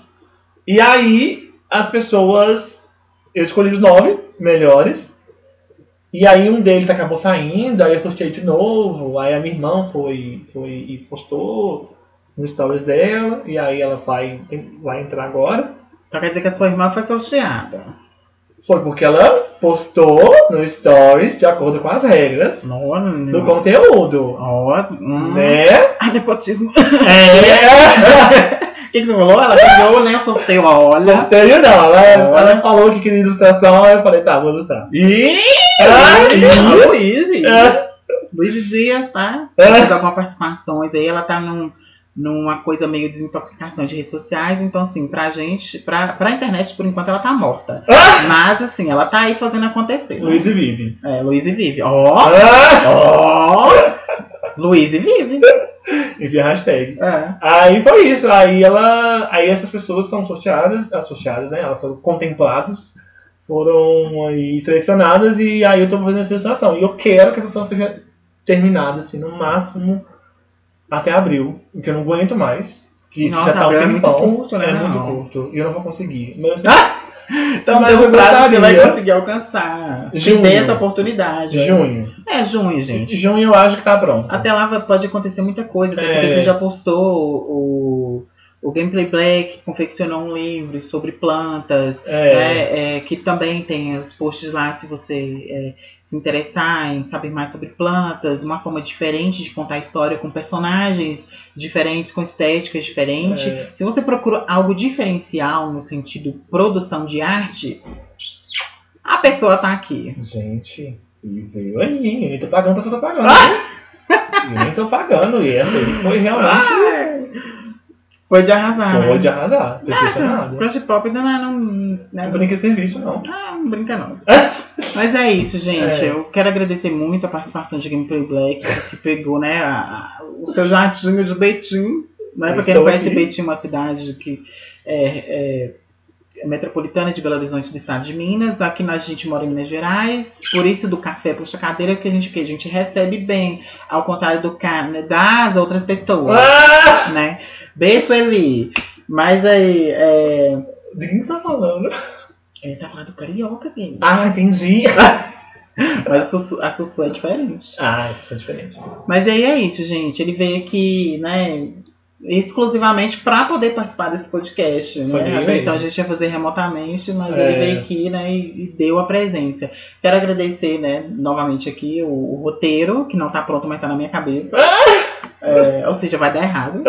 [SPEAKER 2] E aí as pessoas. Eu escolhi os nove melhores. E aí um deles acabou saindo, aí eu sorteei de novo, aí a minha irmã foi, foi e postou no stories dela, e aí ela vai, vai entrar agora.
[SPEAKER 1] Então quer dizer que a sua irmã foi sorteada.
[SPEAKER 2] Foi porque ela postou no stories de acordo com as regras do conteúdo.
[SPEAKER 1] Oh, hum.
[SPEAKER 2] Né?
[SPEAKER 1] Ah, nepotismo.
[SPEAKER 2] É.
[SPEAKER 1] O que, que você falou? Ela ganhou, né? Sorteio, olha.
[SPEAKER 2] Sorteio não, ela, ela falou que queria ilustração, aí eu falei, tá, vou ilustrar.
[SPEAKER 1] Ih! Luiz! É. Luiz Dias, tá? É. Fez algumas participações aí, ela tá num, numa coisa meio desintoxicação de redes sociais, então assim, pra gente, pra, pra internet, por enquanto ela tá morta. Ah. Mas assim, ela tá aí fazendo acontecer. Né?
[SPEAKER 2] Luiz e Vive.
[SPEAKER 1] É, Luiz e Vive. Ó! Ah. Ó! Luiz e Vive.
[SPEAKER 2] Envia hashtag. É. Aí foi isso. Aí ela. Aí essas pessoas estão sorteadas, associadas, né? Elas foram contempladas, foram aí selecionadas e aí eu tô fazendo essa ilustração. E eu quero que essa ilustração seja terminada, assim, no máximo até abril, porque eu não aguento mais. Que
[SPEAKER 1] Nossa, já tá um é muito curto, né?
[SPEAKER 2] É
[SPEAKER 1] não.
[SPEAKER 2] muito curto. E eu não vou conseguir. Mas,
[SPEAKER 1] ah! Então, mas o prazo você vai conseguir alcançar. Junho. Tem essa oportunidade.
[SPEAKER 2] Junho.
[SPEAKER 1] É, junho, gente.
[SPEAKER 2] Junho eu acho que tá pronto.
[SPEAKER 1] Até lá pode acontecer muita coisa, é. porque você já postou o, o Gameplay Black confeccionou um livro sobre plantas, é. Né, é, que também tem os posts lá se você é, se interessar em saber mais sobre plantas, uma forma diferente de contar a história com personagens diferentes, com estéticas diferentes. É. Se você procura algo diferencial no sentido produção de arte, a pessoa tá aqui.
[SPEAKER 2] Gente, e veio aí, eu tô pagando você tá pagando. Ah! eu nem tô pagando, e essa aí foi realmente. Ai.
[SPEAKER 1] Foi de arrasar.
[SPEAKER 2] Foi né? arrasar, tô
[SPEAKER 1] impressionado. Ah, Crush Pop ainda não.
[SPEAKER 2] Não, não brinca em serviço, não.
[SPEAKER 1] Ah, não brinca não. Mas é isso, gente. É. Eu quero agradecer muito a participação de Gameplay Black, que pegou, né, a, o seu jatinho de Betim. Né? Pra quem não conhece, Betim é uma cidade que é, é metropolitana de Belo Horizonte do estado de Minas. Aqui a gente mora em Minas Gerais. Por isso do café puxa cadeira que a gente que a gente recebe bem, ao contrário do né, das outras pessoas, ah! né? Beijo, Eli. Mas aí, é...
[SPEAKER 2] De quem tá falando?
[SPEAKER 1] Ele tá falando carioca, filho.
[SPEAKER 2] Ah, entendi.
[SPEAKER 1] Mas a Sussu, a Sussu é diferente.
[SPEAKER 2] Ah, isso é diferente.
[SPEAKER 1] Mas aí é isso, gente. Ele veio aqui, né, exclusivamente para poder participar desse podcast. Né? Então a gente ia fazer remotamente, mas é. ele veio aqui né, e, e, deu a presença. Quero agradecer né, novamente aqui o, o roteiro, que não tá pronto, mas tá na minha cabeça. É, ou seja, vai dar errado.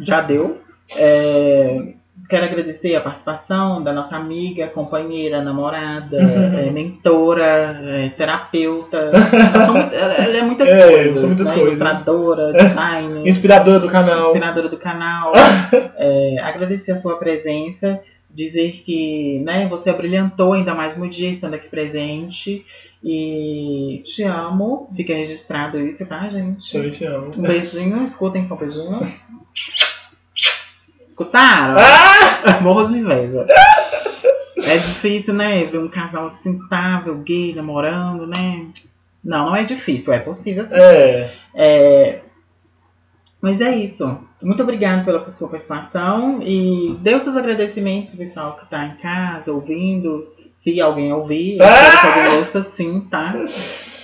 [SPEAKER 1] Já deu. É, Quero agradecer a participação da nossa amiga, companheira, namorada, uhum. é, mentora, é, terapeuta. ela, ela, é muitas é, coisas. Muitas né? coisas. Ilustradora, designer.
[SPEAKER 2] Inspiradora do canal.
[SPEAKER 1] Inspiradora do canal. É, agradecer a sua presença. Dizer que né, você abrilhantou ainda mais meu dia estando aqui presente. E te amo. Fica registrado isso, tá, gente?
[SPEAKER 2] Eu te amo.
[SPEAKER 1] Um beijinho. Escutem só um beijinho. Escutaram? Ah! Morro de inveja. É difícil, né? Ver um casal assim estável, gay, namorando, né? Não, não é difícil, é possível sim.
[SPEAKER 2] É.
[SPEAKER 1] é... Mas é isso. Muito obrigado pela sua participação e dê os seus agradecimentos pessoal que tá em casa ouvindo. Se alguém ouvir, eu ah! que alguém ouça sim, tá?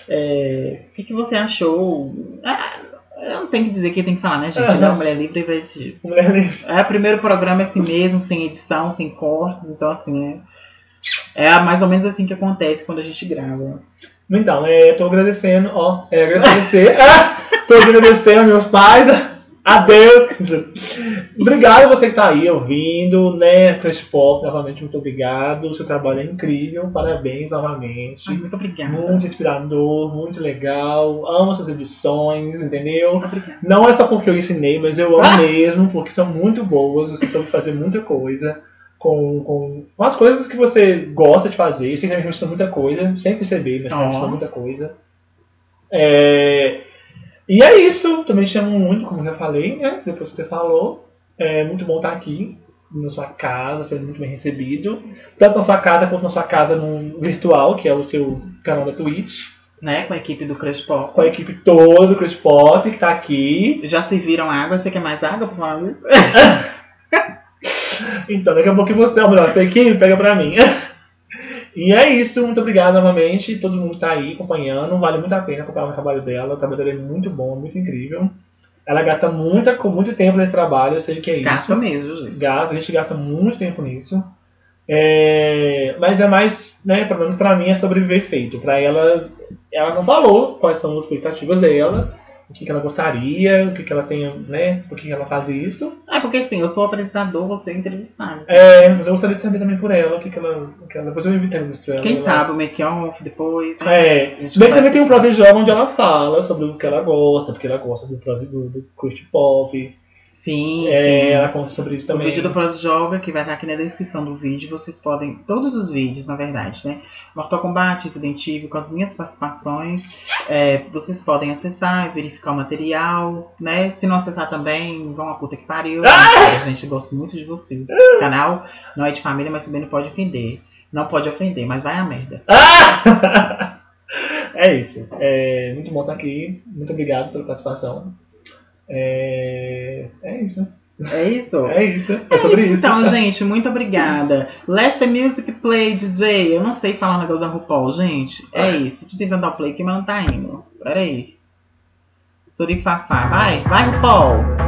[SPEAKER 1] É... O que, que você achou? Ah, eu não tenho que dizer que tem que falar, né, gente? Uhum. Não, Mulher Livre vai esse
[SPEAKER 2] Mulher Livre.
[SPEAKER 1] É, o primeiro programa é assim mesmo, sem edição, sem cortes. Então, assim, é, é mais ou menos assim que acontece quando a gente grava.
[SPEAKER 2] Então, é, tô agradecendo, ó, é agradecer. tô agradecendo meus pais. Adeus! obrigado você que tá aí ouvindo, né? Crush Pop, novamente, muito obrigado. O seu trabalho é incrível, parabéns novamente.
[SPEAKER 1] Ai, muito obrigado.
[SPEAKER 2] Muito inspirador, muito legal. Amo suas edições, entendeu? Não é só porque eu ensinei, mas eu amo ah! mesmo, porque são muito boas, você sabe fazer muita coisa. Com, com, as coisas que você gosta de fazer, você me muita coisa, sem perceber, mas oh. muita coisa. É, e é isso, também te amo muito, como já falei, né? Depois que você falou. É muito bom estar aqui na sua casa, sendo muito bem recebido. Tanto na sua casa quanto na sua casa no virtual, que é o seu canal da Twitch.
[SPEAKER 1] Né, com a equipe do Crush Pop.
[SPEAKER 2] Com a equipe toda do Crush Pop, que tá aqui.
[SPEAKER 1] Já serviram água? Você quer mais água, por favor?
[SPEAKER 2] então, daqui a pouco você, ó, melhor, essa equipe pega pra mim. E é isso, muito obrigado novamente. Todo mundo está aí acompanhando. Vale muito a pena acompanhar o trabalho dela. O trabalho dela é muito bom, muito incrível. Ela gasta muita, com muito tempo nesse trabalho, eu sei que é isso.
[SPEAKER 1] Gasta mesmo, gente.
[SPEAKER 2] Gasta, a gente gasta muito tempo nisso. É, mas é mais, né, pelo menos pra mim, é sobreviver feito. Pra ela, ela não falou quais são as expectativas dela o que, que ela gostaria, o que, que ela tem, né? Por que ela faz isso.
[SPEAKER 1] Ah, porque assim, eu sou apresentador, você é entrevistado.
[SPEAKER 2] É, mas eu gostaria de saber também por ela, o que, que ela. O que ela depois eu entrevisto ela.
[SPEAKER 1] Quem
[SPEAKER 2] ela...
[SPEAKER 1] sabe, o make-off depois.
[SPEAKER 2] Né? É. Bem também tem um Prod onde ela fala sobre o que ela gosta, porque ela gosta do, do, do Christ Pop.
[SPEAKER 1] Sim,
[SPEAKER 2] é,
[SPEAKER 1] sim.
[SPEAKER 2] ela conta sobre isso também.
[SPEAKER 1] O vídeo do Pros Joga, que vai estar aqui na descrição do vídeo, vocês podem, todos os vídeos, na verdade, né? Mortal Kombat, Resident Evil, com as minhas participações, é, vocês podem acessar, verificar o material, né? Se não acessar também, vão a puta que pariu. Ah! A gente gosta muito de vocês. O canal não é de família, mas também não pode ofender. Não pode ofender, mas vai a merda.
[SPEAKER 2] Ah! É isso. É muito bom estar aqui. Muito obrigado pela participação. É, é isso.
[SPEAKER 1] É isso?
[SPEAKER 2] É isso. É sobre isso.
[SPEAKER 1] Então, gente, muito obrigada. The music play, DJ. Eu não sei falar o negócio da RuPaul, gente. É isso. Tô tentando dar o play aqui, mas não tá indo. Pera aí. Surifafá. Vai, vai, RuPaul.